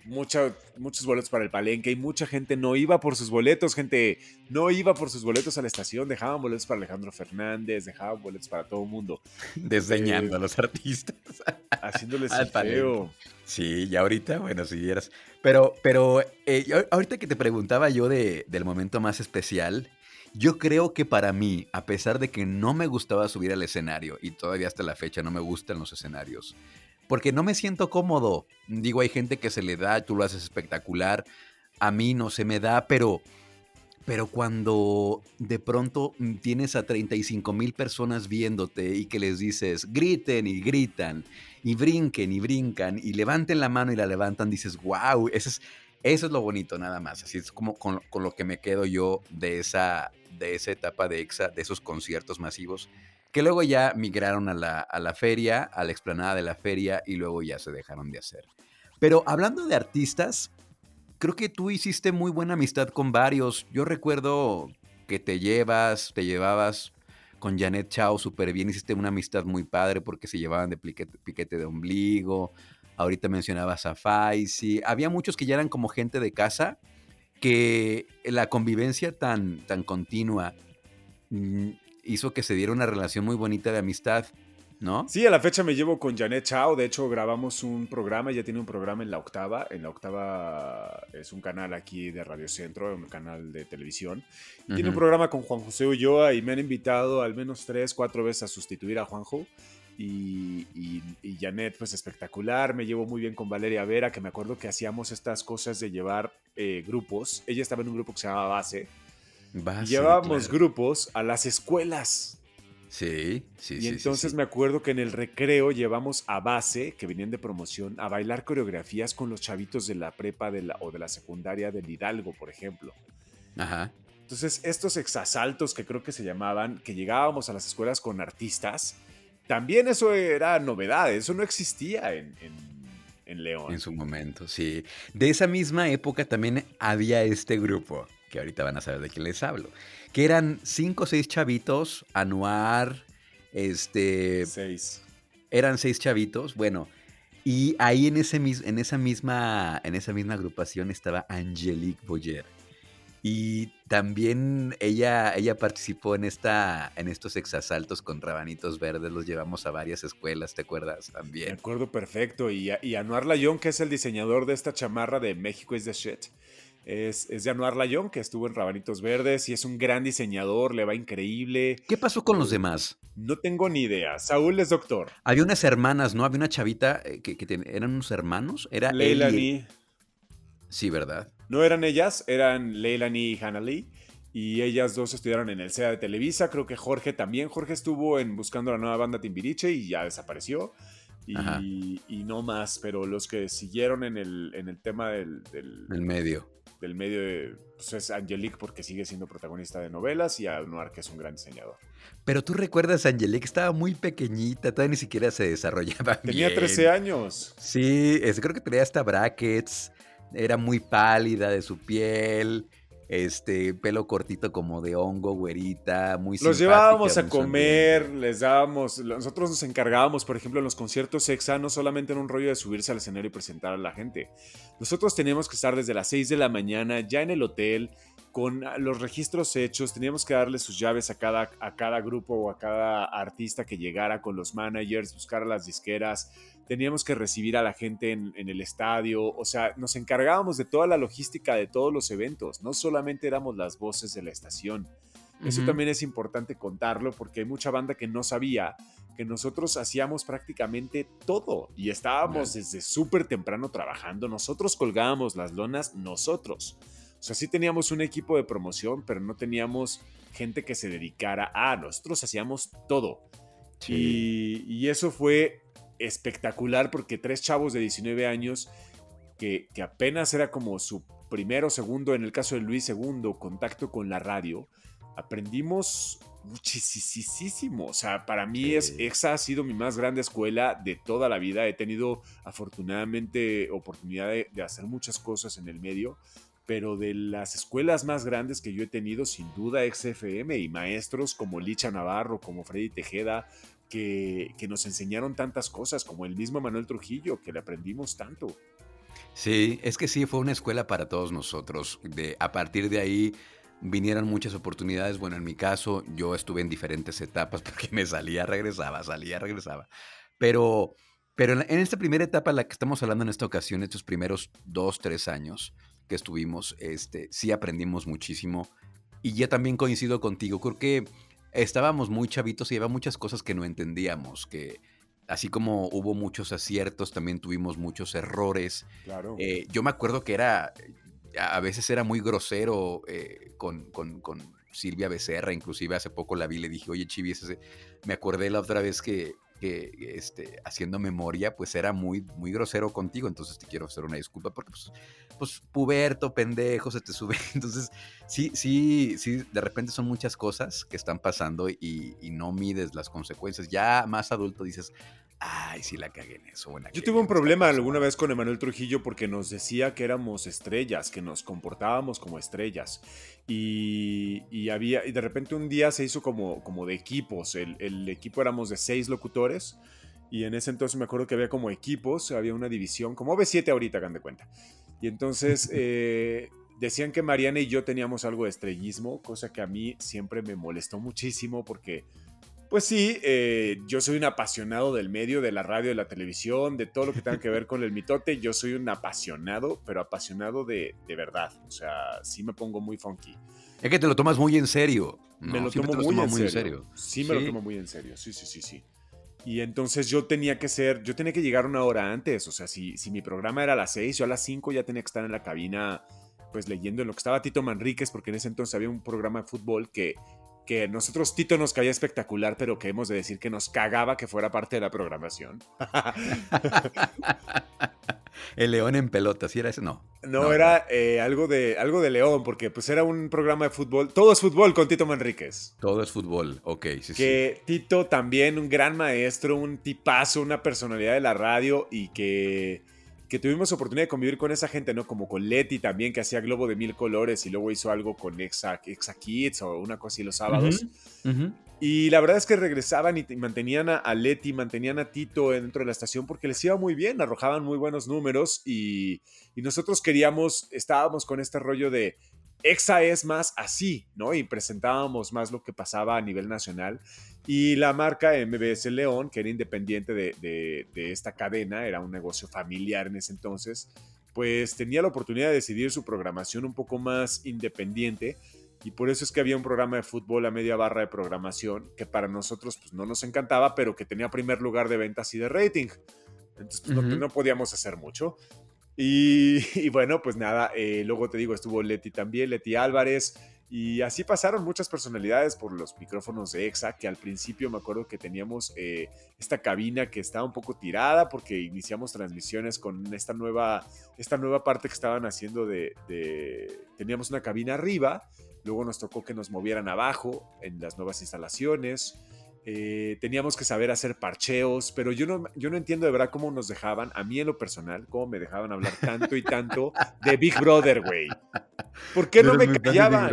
muchos boletos para el palenque y mucha gente no iba por sus boletos, gente no iba por sus boletos a la estación, dejaban boletos para Alejandro Fernández, dejaban boletos para todo el mundo. Desdeñando a los artistas. *laughs* Haciéndoles el feo. Sí, y ahorita, bueno, si vieras. Pero, pero eh, ahorita que te preguntaba yo de, del momento más especial, Yo creo que para mí, a pesar de que no me gustaba subir al escenario, y todavía hasta la fecha no me gustan los escenarios, porque no me siento cómodo. Digo, hay gente que se le da, tú lo haces espectacular, a mí no se me da, pero, pero cuando de pronto tienes a 35 mil personas viéndote y que les dices, griten y gritan, y brinquen y brincan, y levanten la mano y la levantan, dices, wow, eso es, eso es lo bonito nada más. Así es como con, con lo que me quedo yo de esa, de esa etapa de EXA, de esos conciertos masivos, que luego ya migraron a la, a la feria, a la explanada de la feria, y luego ya se dejaron de hacer. Pero hablando de artistas, creo que tú hiciste muy buena amistad con varios. Yo recuerdo que te llevas, te llevabas con Janet Chao súper bien, hiciste una amistad muy padre porque se llevaban de piquete, de ombligo. Ahorita mencionabas a Faisy. Había muchos que ya eran como gente de casa que la convivencia tan, tan continua mm, hizo que se diera una relación muy bonita de amistad, ¿no? Sí, a la fecha me llevo con Janet Chao. De hecho, grabamos un programa, ella tiene un programa en La Octava. En La Octava es un canal aquí de Radio Centro, un canal de televisión. Tiene un programa con Juan José Ulloa y me han invitado al menos tres, cuatro veces a sustituir a Juanjo. Y, y, Janet, pues espectacular. Me llevo muy bien con Valeria Vera, que me acuerdo que hacíamos estas cosas de llevar eh, grupos. Ella estaba en un grupo que se llamaba Base. Y llevábamos grupos a las escuelas. Sí, sí, sí. Y entonces me acuerdo que en el recreo llevamos a Base, que venían de promoción, a bailar coreografías con los chavitos de la prepa de la, o de la secundaria del Hidalgo, por ejemplo. Ajá. Entonces, estos exasaltos que creo que se llamaban, que llegábamos a las escuelas con artistas, también eso era novedad, eso no existía en, León. En su momento, sí. De esa misma época también había este grupo, que ahorita van a saber de quién les hablo, que eran cinco o seis chavitos, Anuar, este... Seis. Eran seis chavitos, bueno, y ahí en, ese, en, esa, misma, en esa misma agrupación estaba Angelique Boyer. Y también ella, ella participó en, esta, en estos exasaltos con rabanitos verdes, los llevamos a varias escuelas, ¿te acuerdas? También. Me acuerdo perfecto. Y, y Anuar Layón, que es el diseñador de esta chamarra de México is the shit, es, es de Anuar Layón, que estuvo en Rabanitos Verdes y es un gran diseñador, le va increíble. ¿Qué pasó con los demás? No tengo ni idea. Saúl es doctor. Había unas hermanas, ¿no? Había una chavita eh, que, eran unos hermanos. Era Leilani. Sí, ¿verdad? No eran ellas, eran Leilani y Hannah Lee. Y ellas dos estudiaron en el SEA de Televisa. Creo que Jorge también. Jorge estuvo en Buscando la Nueva Banda Timbiriche y ya desapareció. Y, no más, pero los que siguieron en el, en el tema del, del medio. Del medio de, pues es Angelique porque sigue siendo protagonista de novelas y Anuar que es un gran diseñador. Pero tú recuerdas, Angelique estaba muy pequeñita, todavía ni siquiera se desarrollaba Tenía 13 años. Sí, creo que tenía hasta brackets era muy pálida de su piel, este pelo cortito como de hongo, güerita, muy Los llevábamos a comer, les dábamos, nosotros nos encargábamos, por ejemplo, en los conciertos exa, no solamente en un rollo de subirse al escenario y presentar a la gente. Nosotros teníamos que estar desde las 6 de la mañana ya en el hotel, con los registros hechos, teníamos que darle sus llaves a cada, a cada grupo o a cada artista que llegara con los managers, buscar a las disqueras, teníamos que recibir a la gente en, el estadio, o sea, nos encargábamos de toda la logística de todos los eventos, no solamente éramos las voces de la estación. Eso también es importante contarlo porque hay mucha banda que no sabía que nosotros hacíamos prácticamente todo y estábamos desde súper temprano trabajando, nosotros colgábamos las lonas, nosotros. O sea, sí teníamos un equipo de promoción, pero no teníamos gente que se dedicara a, nosotros hacíamos todo. Y, y, eso fue espectacular porque tres chavos de 19 años que, apenas era como su primero, segundo, en el caso de Luis segundo, contacto con la radio, aprendimos muchísimo. O sea, para mí es, esa ha sido mi más grande escuela de toda la vida. He tenido afortunadamente oportunidad de, de, hacer muchas cosas en el medio, pero de las escuelas más grandes que yo he tenido, sin duda, XFM y maestros como Licha Navarro, como Freddy Tejeda, que, nos enseñaron tantas cosas, como el mismo Manuel Trujillo, que le aprendimos tanto. Sí, es que sí, fue una escuela para todos nosotros. De, a partir de ahí vinieron muchas oportunidades. Bueno, en mi caso, yo estuve en diferentes etapas *laughs* porque me salía, regresaba, salía, regresaba. Pero, pero en, esta primera etapa, la que estamos hablando en esta ocasión, estos primeros dos, tres años que estuvimos, este, sí aprendimos muchísimo y ya también coincido contigo, creo que estábamos muy chavitos y había muchas cosas que no entendíamos, que así como hubo muchos aciertos, también tuvimos muchos errores. Claro. Eh, yo me acuerdo que era, a veces era muy grosero eh, con, con, Silvia Becerra, inclusive hace poco la vi y le dije, oye Chivi, me acordé la otra vez que, que este, haciendo memoria, pues era muy, muy grosero contigo, entonces te quiero hacer una disculpa porque pues, pues puberto, pendejo, se te sube. *laughs* Entonces, sí, sí, sí, de repente son muchas cosas que están pasando y, y no mides las consecuencias. Ya más adulto dices, Ay, sí la cagué en eso. Yo tuve un problema alguna vez con Emanuel Trujillo porque nos decía que éramos estrellas, que nos comportábamos como estrellas. Y, había, y de repente un día se hizo como, como de equipos. El, equipo éramos de seis locutores. Y en ese entonces me acuerdo que había como equipos, había una división, como B7 ahorita, hagan de cuenta. Y entonces *laughs* eh, decían que Mariana y yo teníamos algo de estrellismo, cosa que a mí siempre me molestó muchísimo porque pues sí, eh, yo soy un apasionado del medio, de la radio, de la televisión, de todo lo que tenga que ver con el mitote. Yo soy un apasionado, pero apasionado de, verdad. O sea, sí me pongo muy funky. Es que te lo tomas muy en serio. me lo tomo muy, en, serio. Sí, me lo tomo muy en serio. Sí, sí, sí, sí. Y entonces yo tenía que ser, yo tenía que llegar una hora antes. O sea, si, si mi programa era a las 6, yo a las 5 ya tenía que estar en la cabina, pues leyendo en lo que estaba Tito Manríquez, porque en ese entonces había un programa de fútbol que que nosotros Tito nos caía espectacular, pero que hemos de decir que nos cagaba que fuera parte de la programación. *laughs* El león en pelota, ¿sí era ese? No. No, era eh, algo, de, algo de león, porque pues era un programa de fútbol. Todo es fútbol con Tito Manríquez. Todo es fútbol, ok, sí, que Tito también, un gran maestro, un tipazo, una personalidad de la radio y que que tuvimos oportunidad de convivir con esa gente, ¿no? Como con Leti también, que hacía Globo de Mil Colores y luego hizo algo con Exa, Kids o una cosa así los sábados. Y la verdad es que regresaban y mantenían a, Leti, mantenían a Tito dentro de la estación porque les iba muy bien, arrojaban muy buenos números y, y nosotros queríamos, estábamos con este rollo de Exa es más así, ¿no? Y presentábamos más lo que pasaba a nivel nacional. Y la marca MBS León, que era independiente de, esta cadena, era un negocio familiar en ese entonces, pues tenía la oportunidad de decidir su programación un poco más independiente. Y por eso es que había un programa de fútbol a media barra de programación que para nosotros pues, no nos encantaba, pero que tenía primer lugar de ventas y de rating. Entonces pues, no, podíamos hacer mucho. *laughs* Y, bueno, pues nada, eh, luego te digo, estuvo Leti también, Leti Álvarez. Y así pasaron muchas personalidades por los micrófonos de EXA, que al principio me acuerdo que teníamos eh, esta cabina que estaba un poco tirada porque iniciamos transmisiones con esta nueva, esta nueva parte que estaban haciendo de, de... Teníamos una cabina arriba, luego nos tocó que nos movieran abajo en las nuevas instalaciones. Eh, teníamos que saber hacer parcheos, pero yo no, yo no entiendo de verdad cómo nos dejaban, a mí en lo personal, cómo me dejaban hablar tanto y tanto de Big Brother, güey. ¿Por qué no me callaban?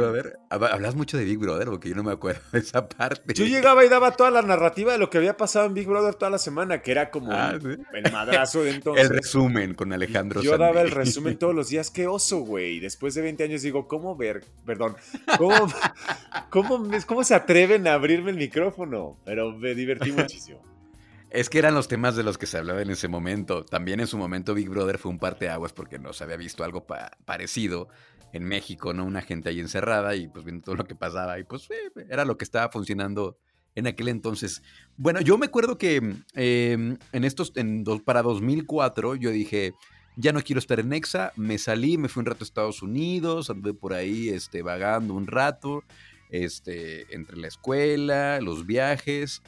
Hablas mucho de Big Brother porque yo no me acuerdo de esa parte. Yo llegaba y daba toda la narrativa de lo que había pasado en Big Brother toda la semana, que era como ah, el madrazo de *laughs* entonces. El resumen con Alejandro Yo daba el resumen todos los días. Qué oso, güey. Después de 20 años digo, ¿cómo ver? Perdón. ¿Cómo, *laughs* cómo, cómo se atreven a abrirme el micrófono? Pero me divertí *laughs* muchísimo. Es que eran los temas de los que se hablaba en ese momento. También en su momento Big Brother fue un parteaguas porque no se había visto algo parecido en México, ¿no? Una gente ahí encerrada y pues viendo todo lo que pasaba y pues eh, era lo que estaba funcionando en aquel entonces. Bueno, yo me acuerdo que em, en estos, en para 2004 yo dije, ya no quiero estar en Nexa, me salí, me fui un rato a Estados Unidos, anduve por ahí este, vagando un rato este, entre la escuela, los viajes.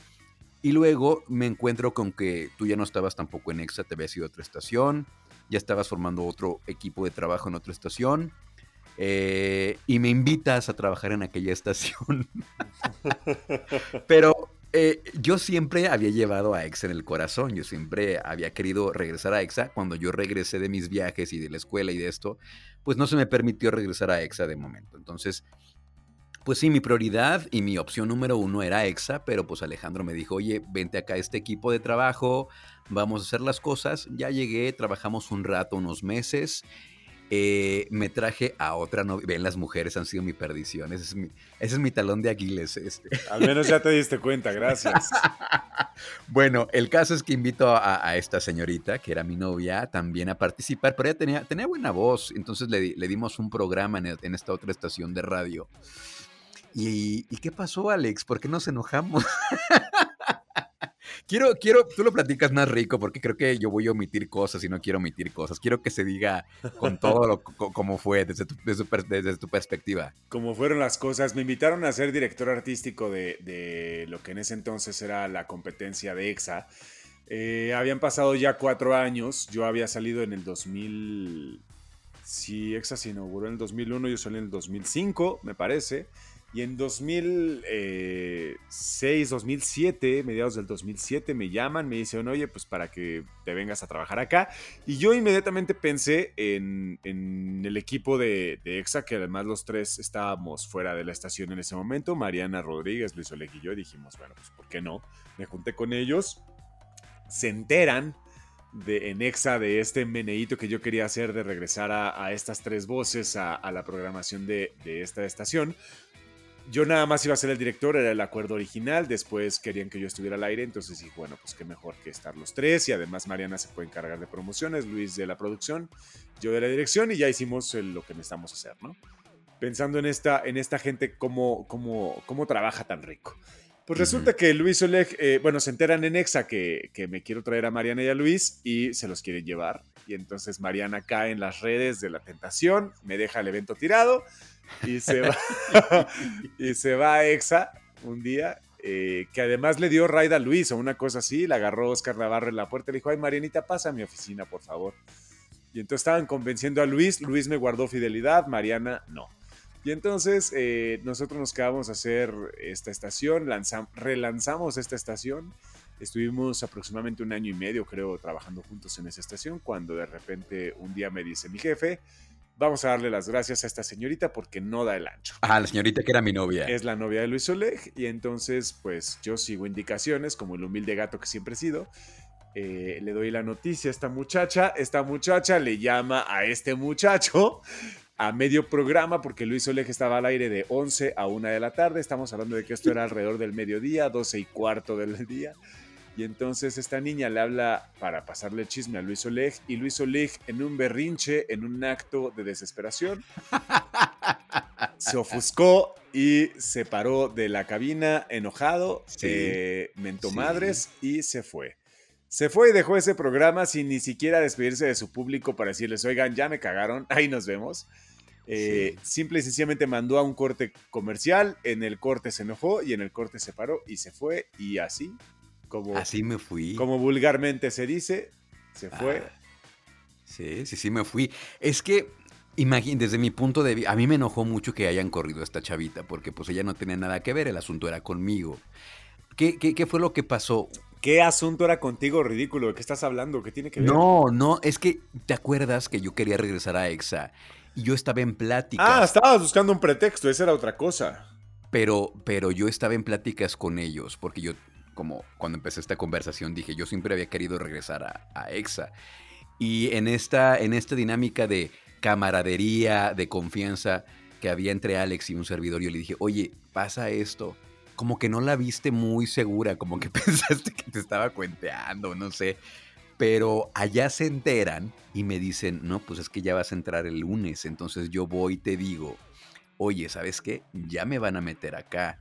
Y luego me encuentro con que tú ya no estabas tampoco en EXA, te habías ido a otra estación, ya estabas formando otro equipo de trabajo en otra estación. Eh, y me invitas a trabajar en aquella estación. *laughs* Pero eh, yo siempre había llevado a EXA en el corazón, yo siempre había querido regresar a EXA. Cuando yo regresé de mis viajes y de la escuela y de esto, pues no se me permitió regresar a EXA de momento. Entonces pues sí, mi prioridad y mi opción número uno era EXA, pero pues Alejandro me dijo, oye, vente acá a este equipo de trabajo, vamos a hacer las cosas. Ya llegué, trabajamos un rato, unos meses. Eh, me traje a otra novia. Ven, las mujeres han sido mi perdición. Ese es mi, ese es mi talón de Aquiles. Este. Al menos ya te diste cuenta, gracias. *laughs* bueno, el caso es que invito a, esta señorita, que era mi novia, también a participar, pero ella tenía, tenía buena voz. Entonces le, dimos un programa en, en esta otra estación de radio. ¿Y, qué pasó, Alex? ¿Por qué nos enojamos? *laughs* quiero, quiero, tú lo platicas más rico porque creo que yo voy a omitir cosas y no quiero omitir cosas. Quiero que se diga con todo lo como fue desde tu, perspectiva. Como fueron las cosas. Me invitaron a ser director artístico de, de lo que en ese entonces era la competencia de EXA. Eh, habían pasado ya cuatro años. Yo había salido en el 2000. Sí, EXA se inauguró en el 2001, yo salí en el 2005, me parece. Y en 2006, 2007, mediados del 2007, me llaman, me dicen, oye, pues para que te vengas a trabajar acá. Y yo inmediatamente pensé en, el equipo de, EXA, que además los tres estábamos fuera de la estación en ese momento. Mariana Rodríguez, Luis Oleg y yo dijimos, bueno, pues ¿por qué no? Me junté con ellos, se enteran de, en EXA de este meneíto que yo quería hacer de regresar a, estas tres voces a, la programación de, de esta estación yo nada más iba a ser el director, era el acuerdo original, después querían que yo estuviera al aire, entonces dije, bueno, pues qué mejor que estar los tres y además Mariana se puede encargar de promociones, Luis de la producción, yo de la dirección y ya hicimos lo que necesitamos hacer, ¿no? Pensando en esta, en esta gente, cómo, cómo, cómo trabaja tan rico. Pues resulta que Luis Oleg, eh, bueno, se enteran en Exa que, que, me quiero traer a Mariana y a Luis y se los quieren llevar. Y entonces Mariana cae en las redes de la tentación, me deja el evento tirado y se va, *laughs* y se va a EXA un día, eh, que además le dio raid a Luis o una cosa así, la agarró Oscar Navarro en la puerta y le dijo, ay Marianita, pasa a mi oficina, por favor. Y entonces estaban convenciendo a Luis, Luis me guardó fidelidad, Mariana no. Y entonces eh, nosotros nos quedamos a hacer esta estación, relanzamos esta estación. Estuvimos aproximadamente un año y medio, creo, trabajando juntos en esa estación, cuando de repente un día me dice mi jefe, vamos a darle las gracias a esta señorita porque no da el ancho. Ah, la señorita que era mi novia. Es la novia de Luis Oleg y entonces pues yo sigo indicaciones como el humilde gato que siempre he sido. Eh, le doy la noticia a esta muchacha, esta muchacha le llama a este muchacho a medio programa porque Luis Oleg estaba al aire de 11 a 1 de la tarde, estamos hablando de que esto era alrededor del mediodía, 12 y cuarto del día. Y entonces esta niña le habla para pasarle el chisme a Luis Oleg y Luis Oleg en un berrinche, en un acto de desesperación, *laughs* se ofuscó y se paró de la cabina enojado, se mentó madres y se fue. Se fue y dejó ese programa sin ni siquiera despedirse de su público para decirles, oigan, ya me cagaron, *laughs* ahí nos vemos. Eh, simple y sencillamente mandó a un corte comercial, en el corte se enojó y en el corte se paró y se fue y así como, Así me fui. Como vulgarmente se dice, se fue. Ah, sí, sí, sí me fui. Es que, imagínate, desde mi punto de vista, a mí me enojó mucho que hayan corrido a esta chavita, porque pues ella no tenía nada que ver, el asunto era conmigo. ¿Qué, qué, fue lo que pasó? ¿Qué asunto era contigo, ridículo? ¿De qué estás hablando? ¿Qué tiene que ver? No, no, es que, ¿te acuerdas que yo quería regresar a EXA? Y yo estaba en pláticas. Ah, estabas buscando un pretexto, esa era otra cosa. Pero, pero yo estaba en pláticas con ellos, porque yo como cuando empecé esta conversación dije, yo siempre había querido regresar a, EXA. Y en esta, en esta dinámica de camaradería, de confianza que había entre Alex y un servidor, yo le dije, oye, pasa esto. Como que no la viste muy segura, como que *laughs* pensaste que te estaba cuenteando, no sé. Pero allá se enteran y me dicen, no, pues es que ya vas a entrar el lunes, entonces yo voy y te digo, oye, ¿sabes qué? Ya me van a meter acá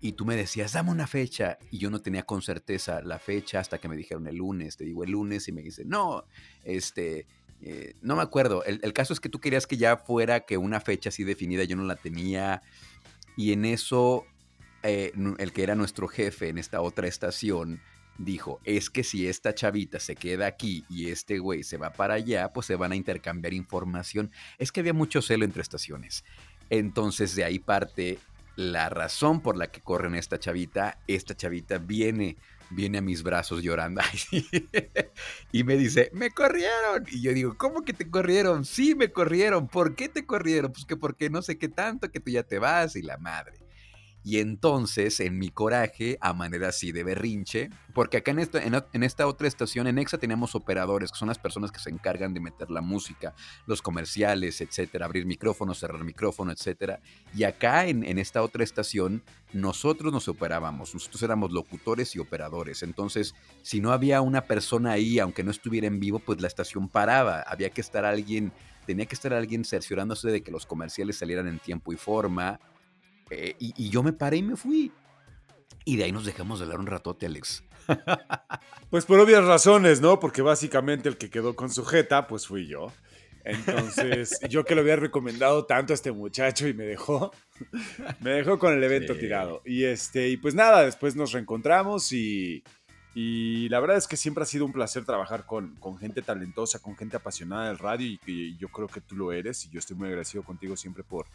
y tú me decías, dame una fecha, y yo no tenía con certeza la fecha hasta que me dijeron el lunes, te digo el lunes, y me dice, no, este, eh, no me acuerdo, el, caso es que tú querías que ya fuera que una fecha así definida, yo no la tenía, y en eso eh, el que era nuestro jefe en esta otra estación dijo, es que si esta chavita se queda aquí y este güey se va para allá, pues se van a intercambiar información. Es que había mucho celo entre estaciones. Entonces de ahí parte la razón por la que corren esta chavita, esta chavita viene, viene a mis brazos llorando *laughs* y me dice, me corrieron. Y yo digo, ¿cómo que te corrieron? Sí, me corrieron. ¿Por qué te corrieron? Pues que porque no sé qué tanto, que tú ya te vas y la madre. Y entonces, en mi coraje, a manera así de berrinche, porque acá en esta, en, esta otra estación, en EXA, tenemos operadores, que son las personas que se encargan de meter la música, los comerciales, etcétera, abrir micrófonos, cerrar micrófono, etcétera. Y acá, en, en esta otra estación, nosotros nos operábamos, nosotros éramos locutores y operadores. Entonces, si no había una persona ahí, aunque no estuviera en vivo, pues la estación paraba. Había que estar alguien, tenía que estar alguien cerciorándose de que los comerciales salieran en tiempo y forma Eh, y, yo me paré y me fui. Y de ahí nos dejamos de hablar un ratote, Alex. *laughs* Pues por obvias razones, ¿no? Porque básicamente el que quedó con sujeta, pues fui yo. Entonces, *laughs* yo que lo había recomendado tanto a este muchacho y me dejó, *laughs* me dejó con el evento tirado. Y este, y pues nada, después nos reencontramos y, y la verdad es que siempre ha sido un placer trabajar con, con gente talentosa, con gente apasionada del radio y yo creo que tú lo eres y yo estoy muy agradecido contigo siempre por,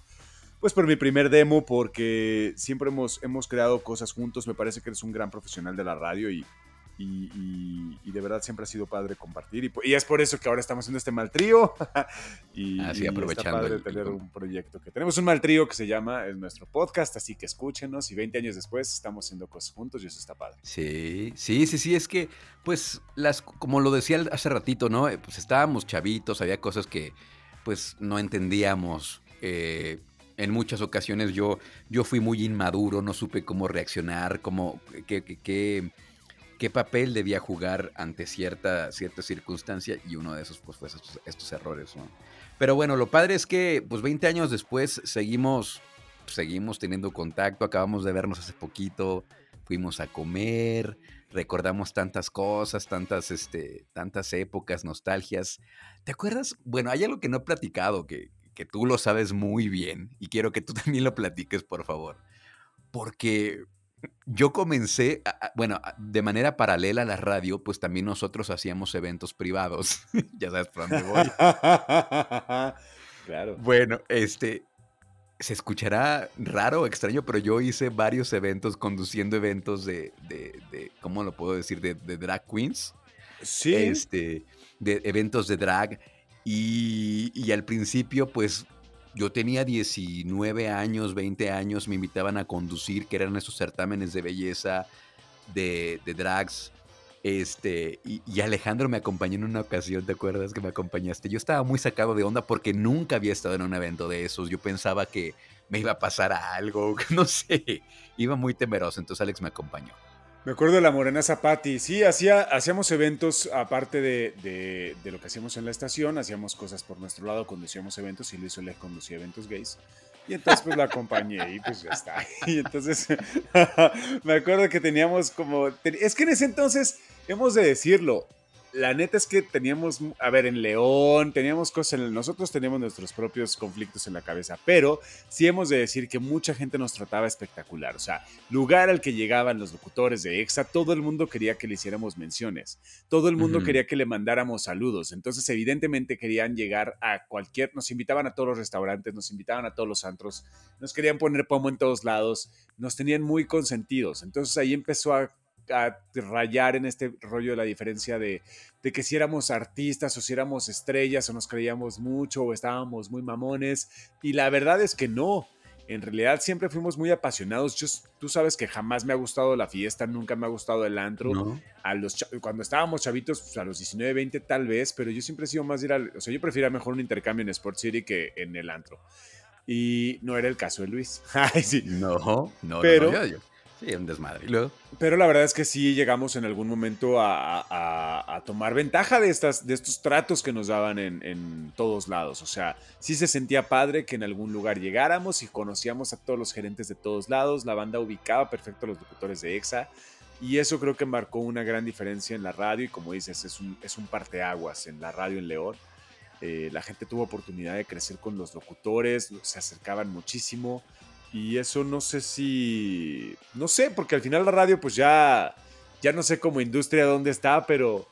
pues por mi primer demo, porque siempre hemos, hemos creado cosas juntos. Me parece que eres un gran profesional de la radio y, y, de verdad siempre ha sido padre compartir. Y, es por eso que ahora estamos haciendo este mal trío. *laughs* y, así aprovechando. padre tener un proyecto que tenemos un mal trío que se llama es nuestro podcast, así que escúchenos. Y 20 años después estamos haciendo cosas juntos y eso está padre. Sí, sí, sí, sí. Es que, pues, las, como lo decía hace ratito, ¿no? Eh, pues estábamos chavitos, había cosas que, pues, no entendíamos. Eh, en muchas ocasiones yo, yo fui muy inmaduro, no supe cómo reaccionar, cómo, qué, qué, papel debía jugar ante cierta, circunstancia y uno de esos pues fue estos, errores. Pero bueno, lo padre es que pues 20 años después seguimos, seguimos teniendo contacto, acabamos de vernos hace poquito, fuimos a comer, recordamos tantas cosas, tantas, este, tantas épocas, nostalgias. ¿Te acuerdas? Bueno, hay algo que no he platicado, que, que tú lo sabes muy bien y quiero que tú *laughs* también lo platiques, por favor. Porque yo comencé, bueno, de manera paralela a la radio, pues también nosotros hacíamos eventos privados. *laughs* ya sabes por dónde voy. *laughs* claro. Bueno, este, se escuchará raro o extraño, pero yo hice varios eventos conduciendo eventos de, de, de ¿cómo lo puedo decir? De, de, drag queens. Sí. Este, de eventos de drag. Y, al principio, pues yo tenía 19 años, 20 años, me invitaban a conducir, que eran esos certámenes de belleza, de, drags. Este, y, Alejandro me acompañó en una ocasión, ¿te acuerdas que me acompañaste? Yo estaba muy sacado de onda porque nunca había estado en un evento de esos. Yo pensaba que me iba a pasar algo, *laughs* no sé. Iba muy temeroso, entonces Alex me acompañó. Me acuerdo de la Morena Zapati. Sí, hacía, hacíamos eventos, aparte de, lo que hacíamos en la estación, hacíamos cosas por nuestro lado, conducíamos eventos y Luis Oleg conducía eventos gays. Y entonces pues la acompañé y pues ya está. *laughs* Y entonces *laughs* me acuerdo que teníamos como... Es que en ese entonces, hemos de decirlo, la neta es que teníamos, a ver, en León, teníamos cosas, en, nosotros teníamos nuestros propios conflictos en la cabeza, pero sí hemos de decir que mucha gente nos trataba espectacular. O sea, lugar al que llegaban los locutores de EXA, todo el mundo quería que le hiciéramos menciones, todo el mundo quería que le mandáramos saludos. Entonces, evidentemente querían llegar a cualquier, nos invitaban a todos los restaurantes, nos invitaban a todos los antros, nos querían poner pomo en todos lados, nos tenían muy consentidos. Entonces ahí empezó a a rayar en este rollo de la diferencia de, que si éramos artistas o si éramos estrellas o nos creíamos mucho o estábamos muy mamones. Y la verdad es que no. En realidad siempre fuimos muy apasionados. tú sabes que jamás me ha gustado la fiesta, nunca me ha gustado el antro. A los cuando estábamos chavitos, pues, a los 19, 20 tal vez, pero yo siempre he sido más ir al... O sea, yo prefiero mejor un intercambio en Sport City que en el antro. Y no era el caso de Luis. *laughs* Ay, sí. No, no, pero, no, Sí, un desmadre. Pero la verdad es que sí llegamos en algún momento a, tomar ventaja de, estas, de estos tratos que nos daban en, todos lados. O sea, sí se sentía padre que en algún lugar llegáramos y conocíamos a todos los gerentes de todos lados. La banda ubicaba perfecto a los locutores de EXA. Y eso creo que marcó una gran diferencia en la radio. Y como dices, es un, es un parteaguas en la radio en León. Eh, la gente tuvo oportunidad de crecer con los locutores, se acercaban muchísimo. Y eso no sé si. No sé, porque al final la radio, pues ya. Ya no sé como industria dónde está, pero.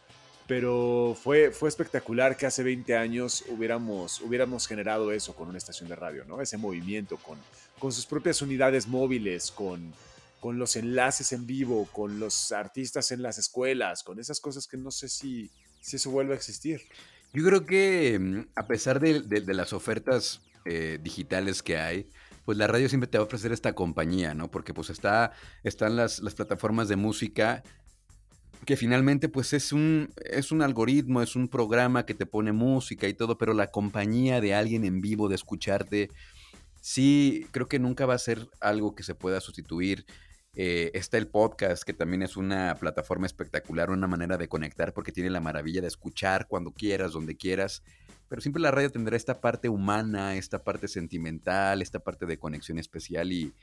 Pero fue, fue espectacular que hace 20 años hubiéramos, hubiéramos generado eso con una estación de radio, ¿no? Ese movimiento, con, con sus propias unidades móviles, con, con los enlaces en vivo, con los artistas en las escuelas, con esas cosas que no sé si, si eso vuelve a existir. Yo creo que mm, a pesar de, las ofertas eh, digitales que hay, pues la radio siempre te va a ofrecer esta compañía, ¿no? Porque pues está, están las, plataformas de música que finalmente pues es un, es un algoritmo, es un programa que te pone música y todo, pero la compañía de alguien en vivo, de escucharte, sí, creo que nunca va a ser algo que se pueda sustituir. Eh, está el podcast, que también es una plataforma espectacular, una manera de conectar porque tiene la maravilla de escuchar cuando quieras, donde quieras. pero siempre la radio tendrá esta parte humana, esta parte sentimental, esta parte de conexión especial y,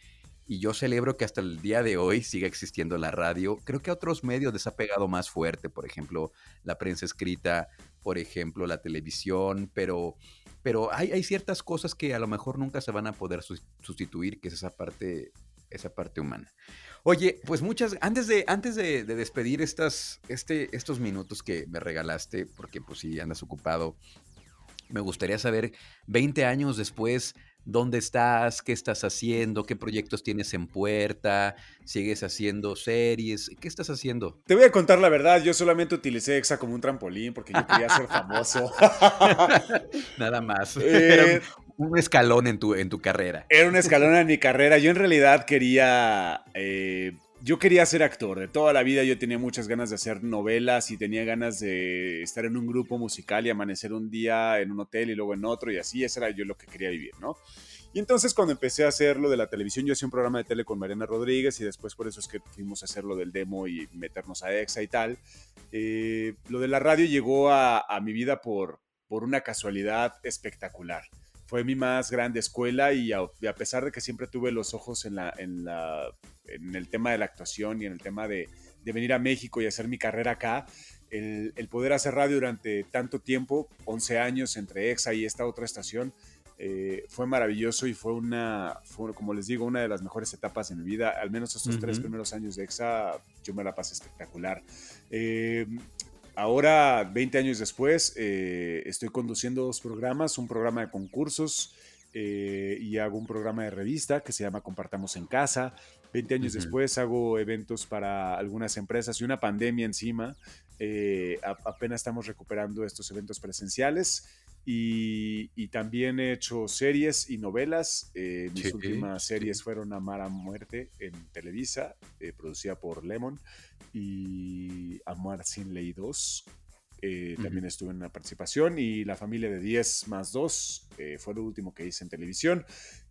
yo celebro que hasta el día de hoy siga existiendo la radio. Creo que a otros medios les ha pegado más fuerte, por ejemplo, la prensa escrita, por ejemplo, la televisión, pero, pero hay, hay ciertas cosas que a lo mejor nunca se van a poder sustituir, que es esa parte, esa parte humana. Oye, pues muchas, antes de, antes de, despedir estas, este, estos minutos que me regalaste, porque pues sí, andas ocupado, me gustaría saber, 20 años después, dónde estás, qué estás haciendo, qué proyectos tienes en puerta, sigues haciendo series, ¿qué estás haciendo? Te voy a contar la verdad, yo solamente utilicé EXA como un trampolín porque yo quería ser famoso. *laughs* Nada más. era *laughs* eh, un, escalón en tu, en tu carrera. Era un escalón en mi carrera. Yo en realidad quería... Eh, yo quería ser actor, de toda la vida yo tenía muchas ganas de hacer novelas y tenía ganas de estar en un grupo musical y amanecer un día en un hotel y luego en otro y así, eso era yo lo que quería vivir, ¿no? Y entonces cuando empecé a hacer lo de la televisión, yo hacía un programa de tele con Mariana Rodríguez y después por eso es que fuimos a hacer lo del demo y meternos a EXA y tal. Eh, lo de la radio llegó a, a mi vida por, por una casualidad espectacular fue mi más grande escuela y a, pesar de que siempre tuve los ojos en, la, en, la, en el tema de la actuación y en el tema de, de venir a México y hacer mi carrera acá, el, el, poder hacer radio durante tanto tiempo, 11 años entre EXA y esta otra estación, eh, fue maravilloso y fue una, fue, como les digo, una de las mejores etapas de mi vida. Al menos estos tres primeros años de EXA, yo me la pasé espectacular. Eh, Ahora, 20 años después, eh, estoy conduciendo dos programas, un programa de concursos eh, y hago un programa de revista que se llama Compartamos en Casa. 20 años después hago eventos para algunas empresas y una pandemia encima. Eh, apenas estamos recuperando estos eventos presenciales. Y, también he hecho series y novelas. mis últimas series fueron Amar a Muerte en Televisa, producida por Lemon y Amar sin Ley 2. Eh, también estuve en una participación y La familia de 10 más 2 eh, fue lo último que hice en televisión.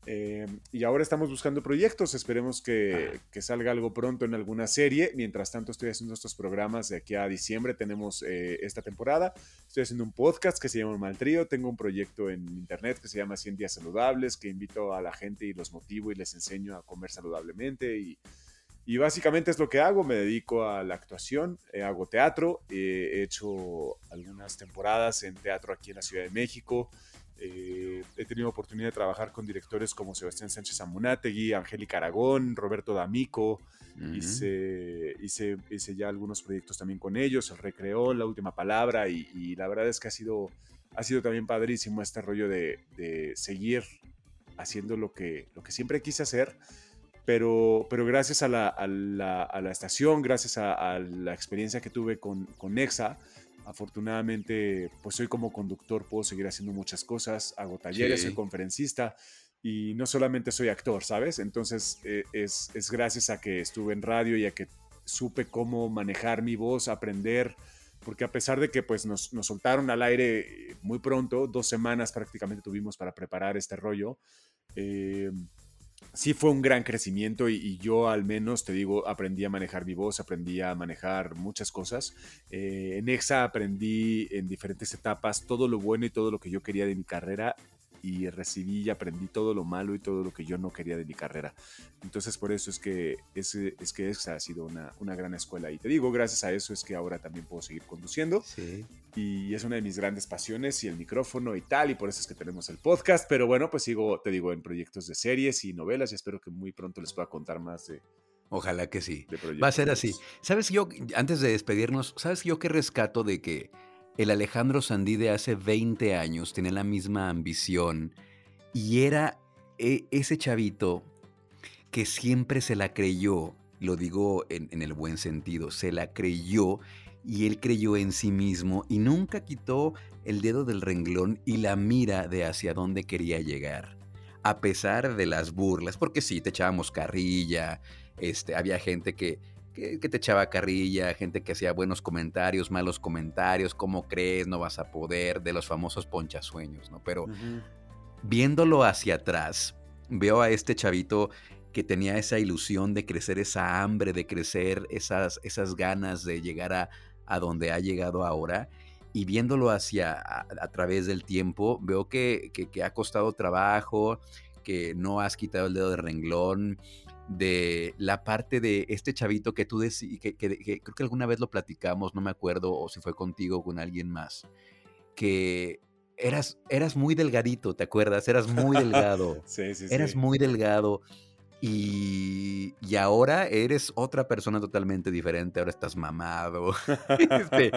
Eh, y ahora estamos buscando proyectos, esperemos que, que, salga algo pronto en alguna serie. Mientras tanto estoy haciendo estos programas de aquí a diciembre, tenemos esta temporada. Estoy haciendo un podcast que se llama Mal Trío, tengo un proyecto en internet que se llama 100 días saludables, que invito a la gente y los motivo y les enseño a comer saludablemente y y básicamente es lo que hago, me dedico a la actuación, eh, hago teatro, eh, he hecho algunas temporadas en teatro aquí en la Ciudad de México, eh, he tenido oportunidad de trabajar con directores como Sebastián Sánchez Amunátegui, Angélica Aragón, Roberto D'Amico, hice, hice, hice, ya algunos proyectos también con ellos, el Recreó, La Última Palabra, y, la verdad es que ha sido, ha sido también padrísimo este rollo de, de seguir haciendo lo que, lo que siempre quise hacer pero, pero gracias a la, a la, a la estación, gracias a, la experiencia que tuve con, con Nexa, afortunadamente, pues soy como conductor, puedo seguir haciendo muchas cosas, hago talleres, soy conferencista y no solamente soy actor, ¿sabes? Entonces eh, es, es, gracias a que estuve en radio y a que supe cómo manejar mi voz, aprender, porque a pesar de que pues nos, nos soltaron al aire muy pronto, dos semanas prácticamente tuvimos para preparar este rollo, eh, sí fue un gran crecimiento y, yo al menos, te digo, aprendí a manejar mi voz, aprendí a manejar muchas cosas. Eh, en EXA aprendí en diferentes etapas todo lo bueno y todo lo que yo quería de mi carrera y recibí y aprendí todo lo malo y todo lo que yo no quería de mi carrera. Entonces por eso es que, es, es que esa ha sido una, una, gran escuela. Y te digo, gracias a eso es que ahora también puedo seguir conduciendo. Sí. Y es una de mis grandes pasiones y el micrófono y tal, y por eso es que tenemos el podcast. Pero bueno, pues sigo, te digo, en proyectos de series y novelas y espero que muy pronto les pueda contar más de, Ojalá que sí. Va a ser así. ¿Sabes yo, antes de despedirnos, sabes yo qué rescato de que el Alejandro Sandí de hace 20 años tenía la misma ambición y era e, ese chavito que siempre se la creyó, lo digo en, el buen sentido, se la creyó y él creyó en sí mismo y nunca quitó el dedo del renglón y la mira de hacia dónde quería llegar. A pesar de las burlas, porque sí, te echábamos carrilla, este, había gente que, que, te echaba carrilla, gente que hacía buenos comentarios, malos comentarios, cómo crees, no vas a poder, de los famosos ponchasueños, ¿no? Pero viéndolo hacia atrás, veo a este chavito que tenía esa ilusión de crecer, esa hambre de crecer, esas, esas ganas de llegar a, a donde ha llegado ahora. y viéndolo hacia a, través del tiempo, veo que, que, ha costado trabajo, que no has quitado el dedo de renglón, de la parte de este chavito que tú decís, que, creo que alguna vez lo platicamos, no me acuerdo, o si fue contigo o con alguien más, que eras, eras muy delgadito, ¿te acuerdas? Eras muy delgado. *laughs* sí, sí, eras muy delgado. Y, y, ahora eres otra persona totalmente diferente, ahora estás mamado. *laughs* Este,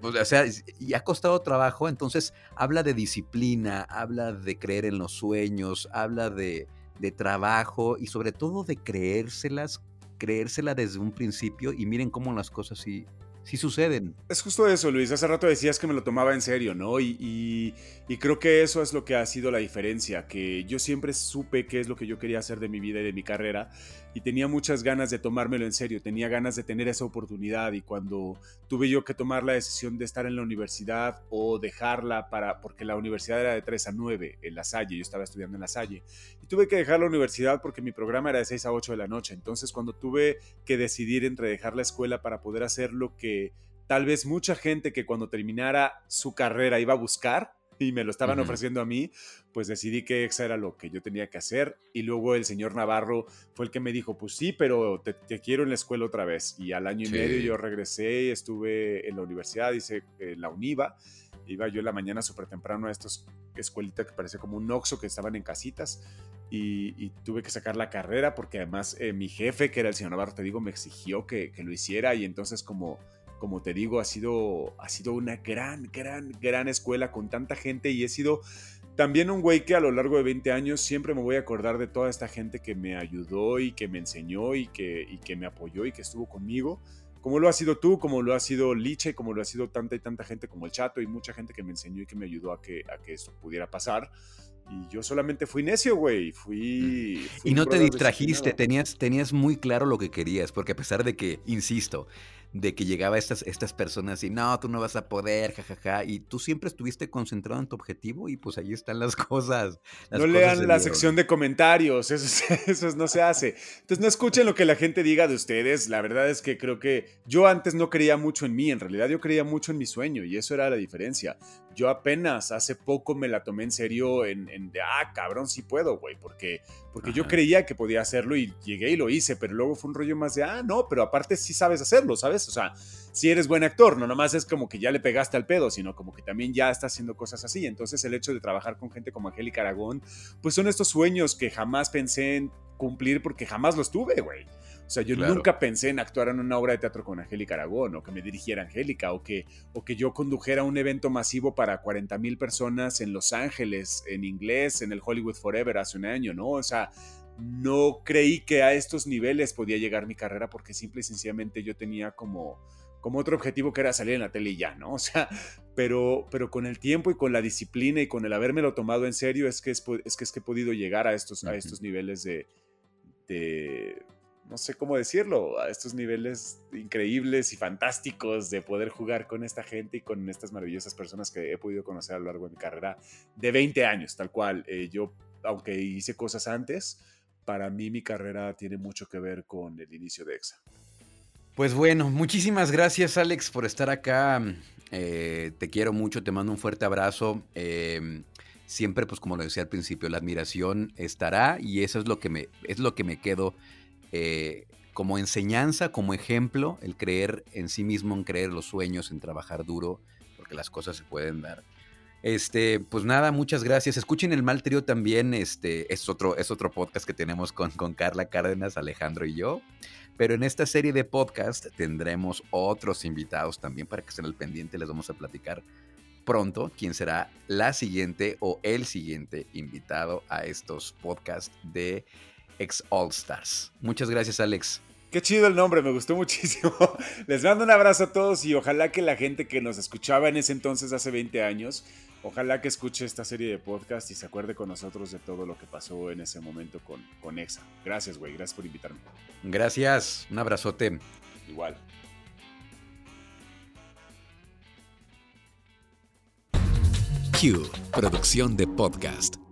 pues, o sea, y ha costado trabajo, entonces habla de disciplina, habla de creer en los sueños, habla de, de trabajo y sobre todo de creérselas, creérsela desde un principio y miren cómo las cosas sí, sí suceden. Es justo eso, Luis. Hace rato decías que me lo tomaba en serio, ¿no? Y, creo que eso es lo que ha sido la diferencia, que yo siempre supe qué es lo que yo quería hacer de mi vida y de mi carrera y tenía muchas ganas de tomármelo en serio, tenía ganas de tener esa oportunidad y cuando tuve yo que tomar la decisión de estar en la universidad o dejarla para, porque la universidad era de 3 a 9 en La Salle, yo estaba estudiando en La Salle, y tuve que dejar la universidad porque mi programa era de 6 a 8 de la noche, entonces cuando tuve que decidir entre dejar la escuela para poder hacer lo que tal vez mucha gente que cuando terminara su carrera iba a buscar, y me lo estaban ofreciendo a mí, pues decidí que EXA era lo que yo tenía que hacer. Y luego el señor Navarro fue el que me dijo, pues sí, pero te, quiero en la escuela otra vez. Y al año y medio yo regresé, estuve en la universidad, hice en la UNIVA. Iba yo en la mañana súper temprano a estos escuelitas que parecía como un oxo que estaban en casitas. Y, tuve que sacar la carrera porque además eh, mi jefe, que era el señor Navarro, te digo, me exigió que, que lo hiciera. Y entonces como como te digo, ha sido, ha sido una gran, gran, gran escuela con tanta gente y he sido también un güey que a lo largo de 20 años siempre me voy a acordar de toda esta gente que me ayudó y que me enseñó y que, y que me apoyó y que estuvo conmigo. Como lo has sido tú, como lo ha sido Liche, como lo ha sido tanta y tanta gente como el Chato y mucha gente que me enseñó y que me ayudó a que, a que esto pudiera pasar. Y yo solamente fui necio, güey. Fui, fui, Y no te distrajiste, tenías, tenías muy claro lo que querías, porque a pesar de que, insisto, de que llegaba estas, estas personas y no, tú no vas a poder, jajaja, y tú siempre estuviste concentrado en tu objetivo y pues ahí están las cosas. no lean la sección de comentarios, eso, *laughs* eso no se hace. Entonces no escuchen lo que la gente diga de ustedes, la verdad es que creo que yo antes no creía mucho en mí, en realidad yo creía mucho en mi sueño y eso era la diferencia. Yo apenas hace poco me la tomé en serio en, de, ah, cabrón, sí puedo, güey, porque, porque yo creía que podía hacerlo y llegué y lo hice, pero luego fue un rollo más de, ah, no, pero aparte sí sabes hacerlo, ¿sabes? O sea, si eres buen actor, no nomás es como que ya le pegaste al pedo, sino como que también ya estás haciendo cosas así. Entonces el hecho de trabajar con gente como Angélica Aragón, pues son estos sueños que jamás pensé en cumplir porque jamás los tuve, güey. O sea, yo nunca pensé en actuar en una obra de teatro con Angélica Aragón, o que me dirigiera Angélica, o que, o que yo condujera un evento masivo para 40 mil personas en Los Ángeles, en inglés, en el Hollywood Forever hace un año, ¿no? O sea, no creí que a estos niveles podía llegar mi carrera porque simple y sencillamente yo tenía como, como otro objetivo que era salir en la tele y ya, ¿no? *laughs* O sea, pero, pero con el tiempo y con la disciplina y con el habérmelo tomado en serio es que, es, que, es que he podido llegar a estos, a estos niveles de, de, no sé cómo decirlo, a estos niveles increíbles y fantásticos de poder jugar con esta gente y con estas maravillosas personas que he podido conocer a lo largo de mi carrera de 20 años, tal cual. Eh, yo, aunque hice cosas antes, para mí mi carrera tiene mucho que ver con el inicio de EXA. Pues bueno, muchísimas gracias Alex por estar acá. Eh, te quiero mucho, te mando un fuerte abrazo. Em, siempre, pues como lo decía al principio, la admiración estará y eso es lo que me, es lo que me quedo eh, como enseñanza, como ejemplo, el creer en sí mismo, en creer los sueños, en trabajar duro, porque las cosas se pueden dar. Este, pues nada, muchas gracias. Escuchen el Mal Trío también. Este, es otro, es otro podcast que tenemos con, con Carla Cárdenas, Alejandro y yo. Pero en esta serie de podcast tendremos otros invitados también para que estén al pendiente. Les vamos a platicar pronto quién será la siguiente o el siguiente invitado a estos podcasts de Ex All Stars. Muchas gracias, Alex. Qué chido el nombre, me gustó *laughs* muchísimo. Les mando un abrazo a todos y ojalá que la gente que nos escuchaba en ese entonces, hace 20 años, Ojalá que escuche esta serie de podcast y se acuerde con nosotros de todo lo que pasó en ese momento con, con EXA. Gracias, güey. Gracias por invitarme. Gracias. Un abrazote. Igual. Q, producción de podcast.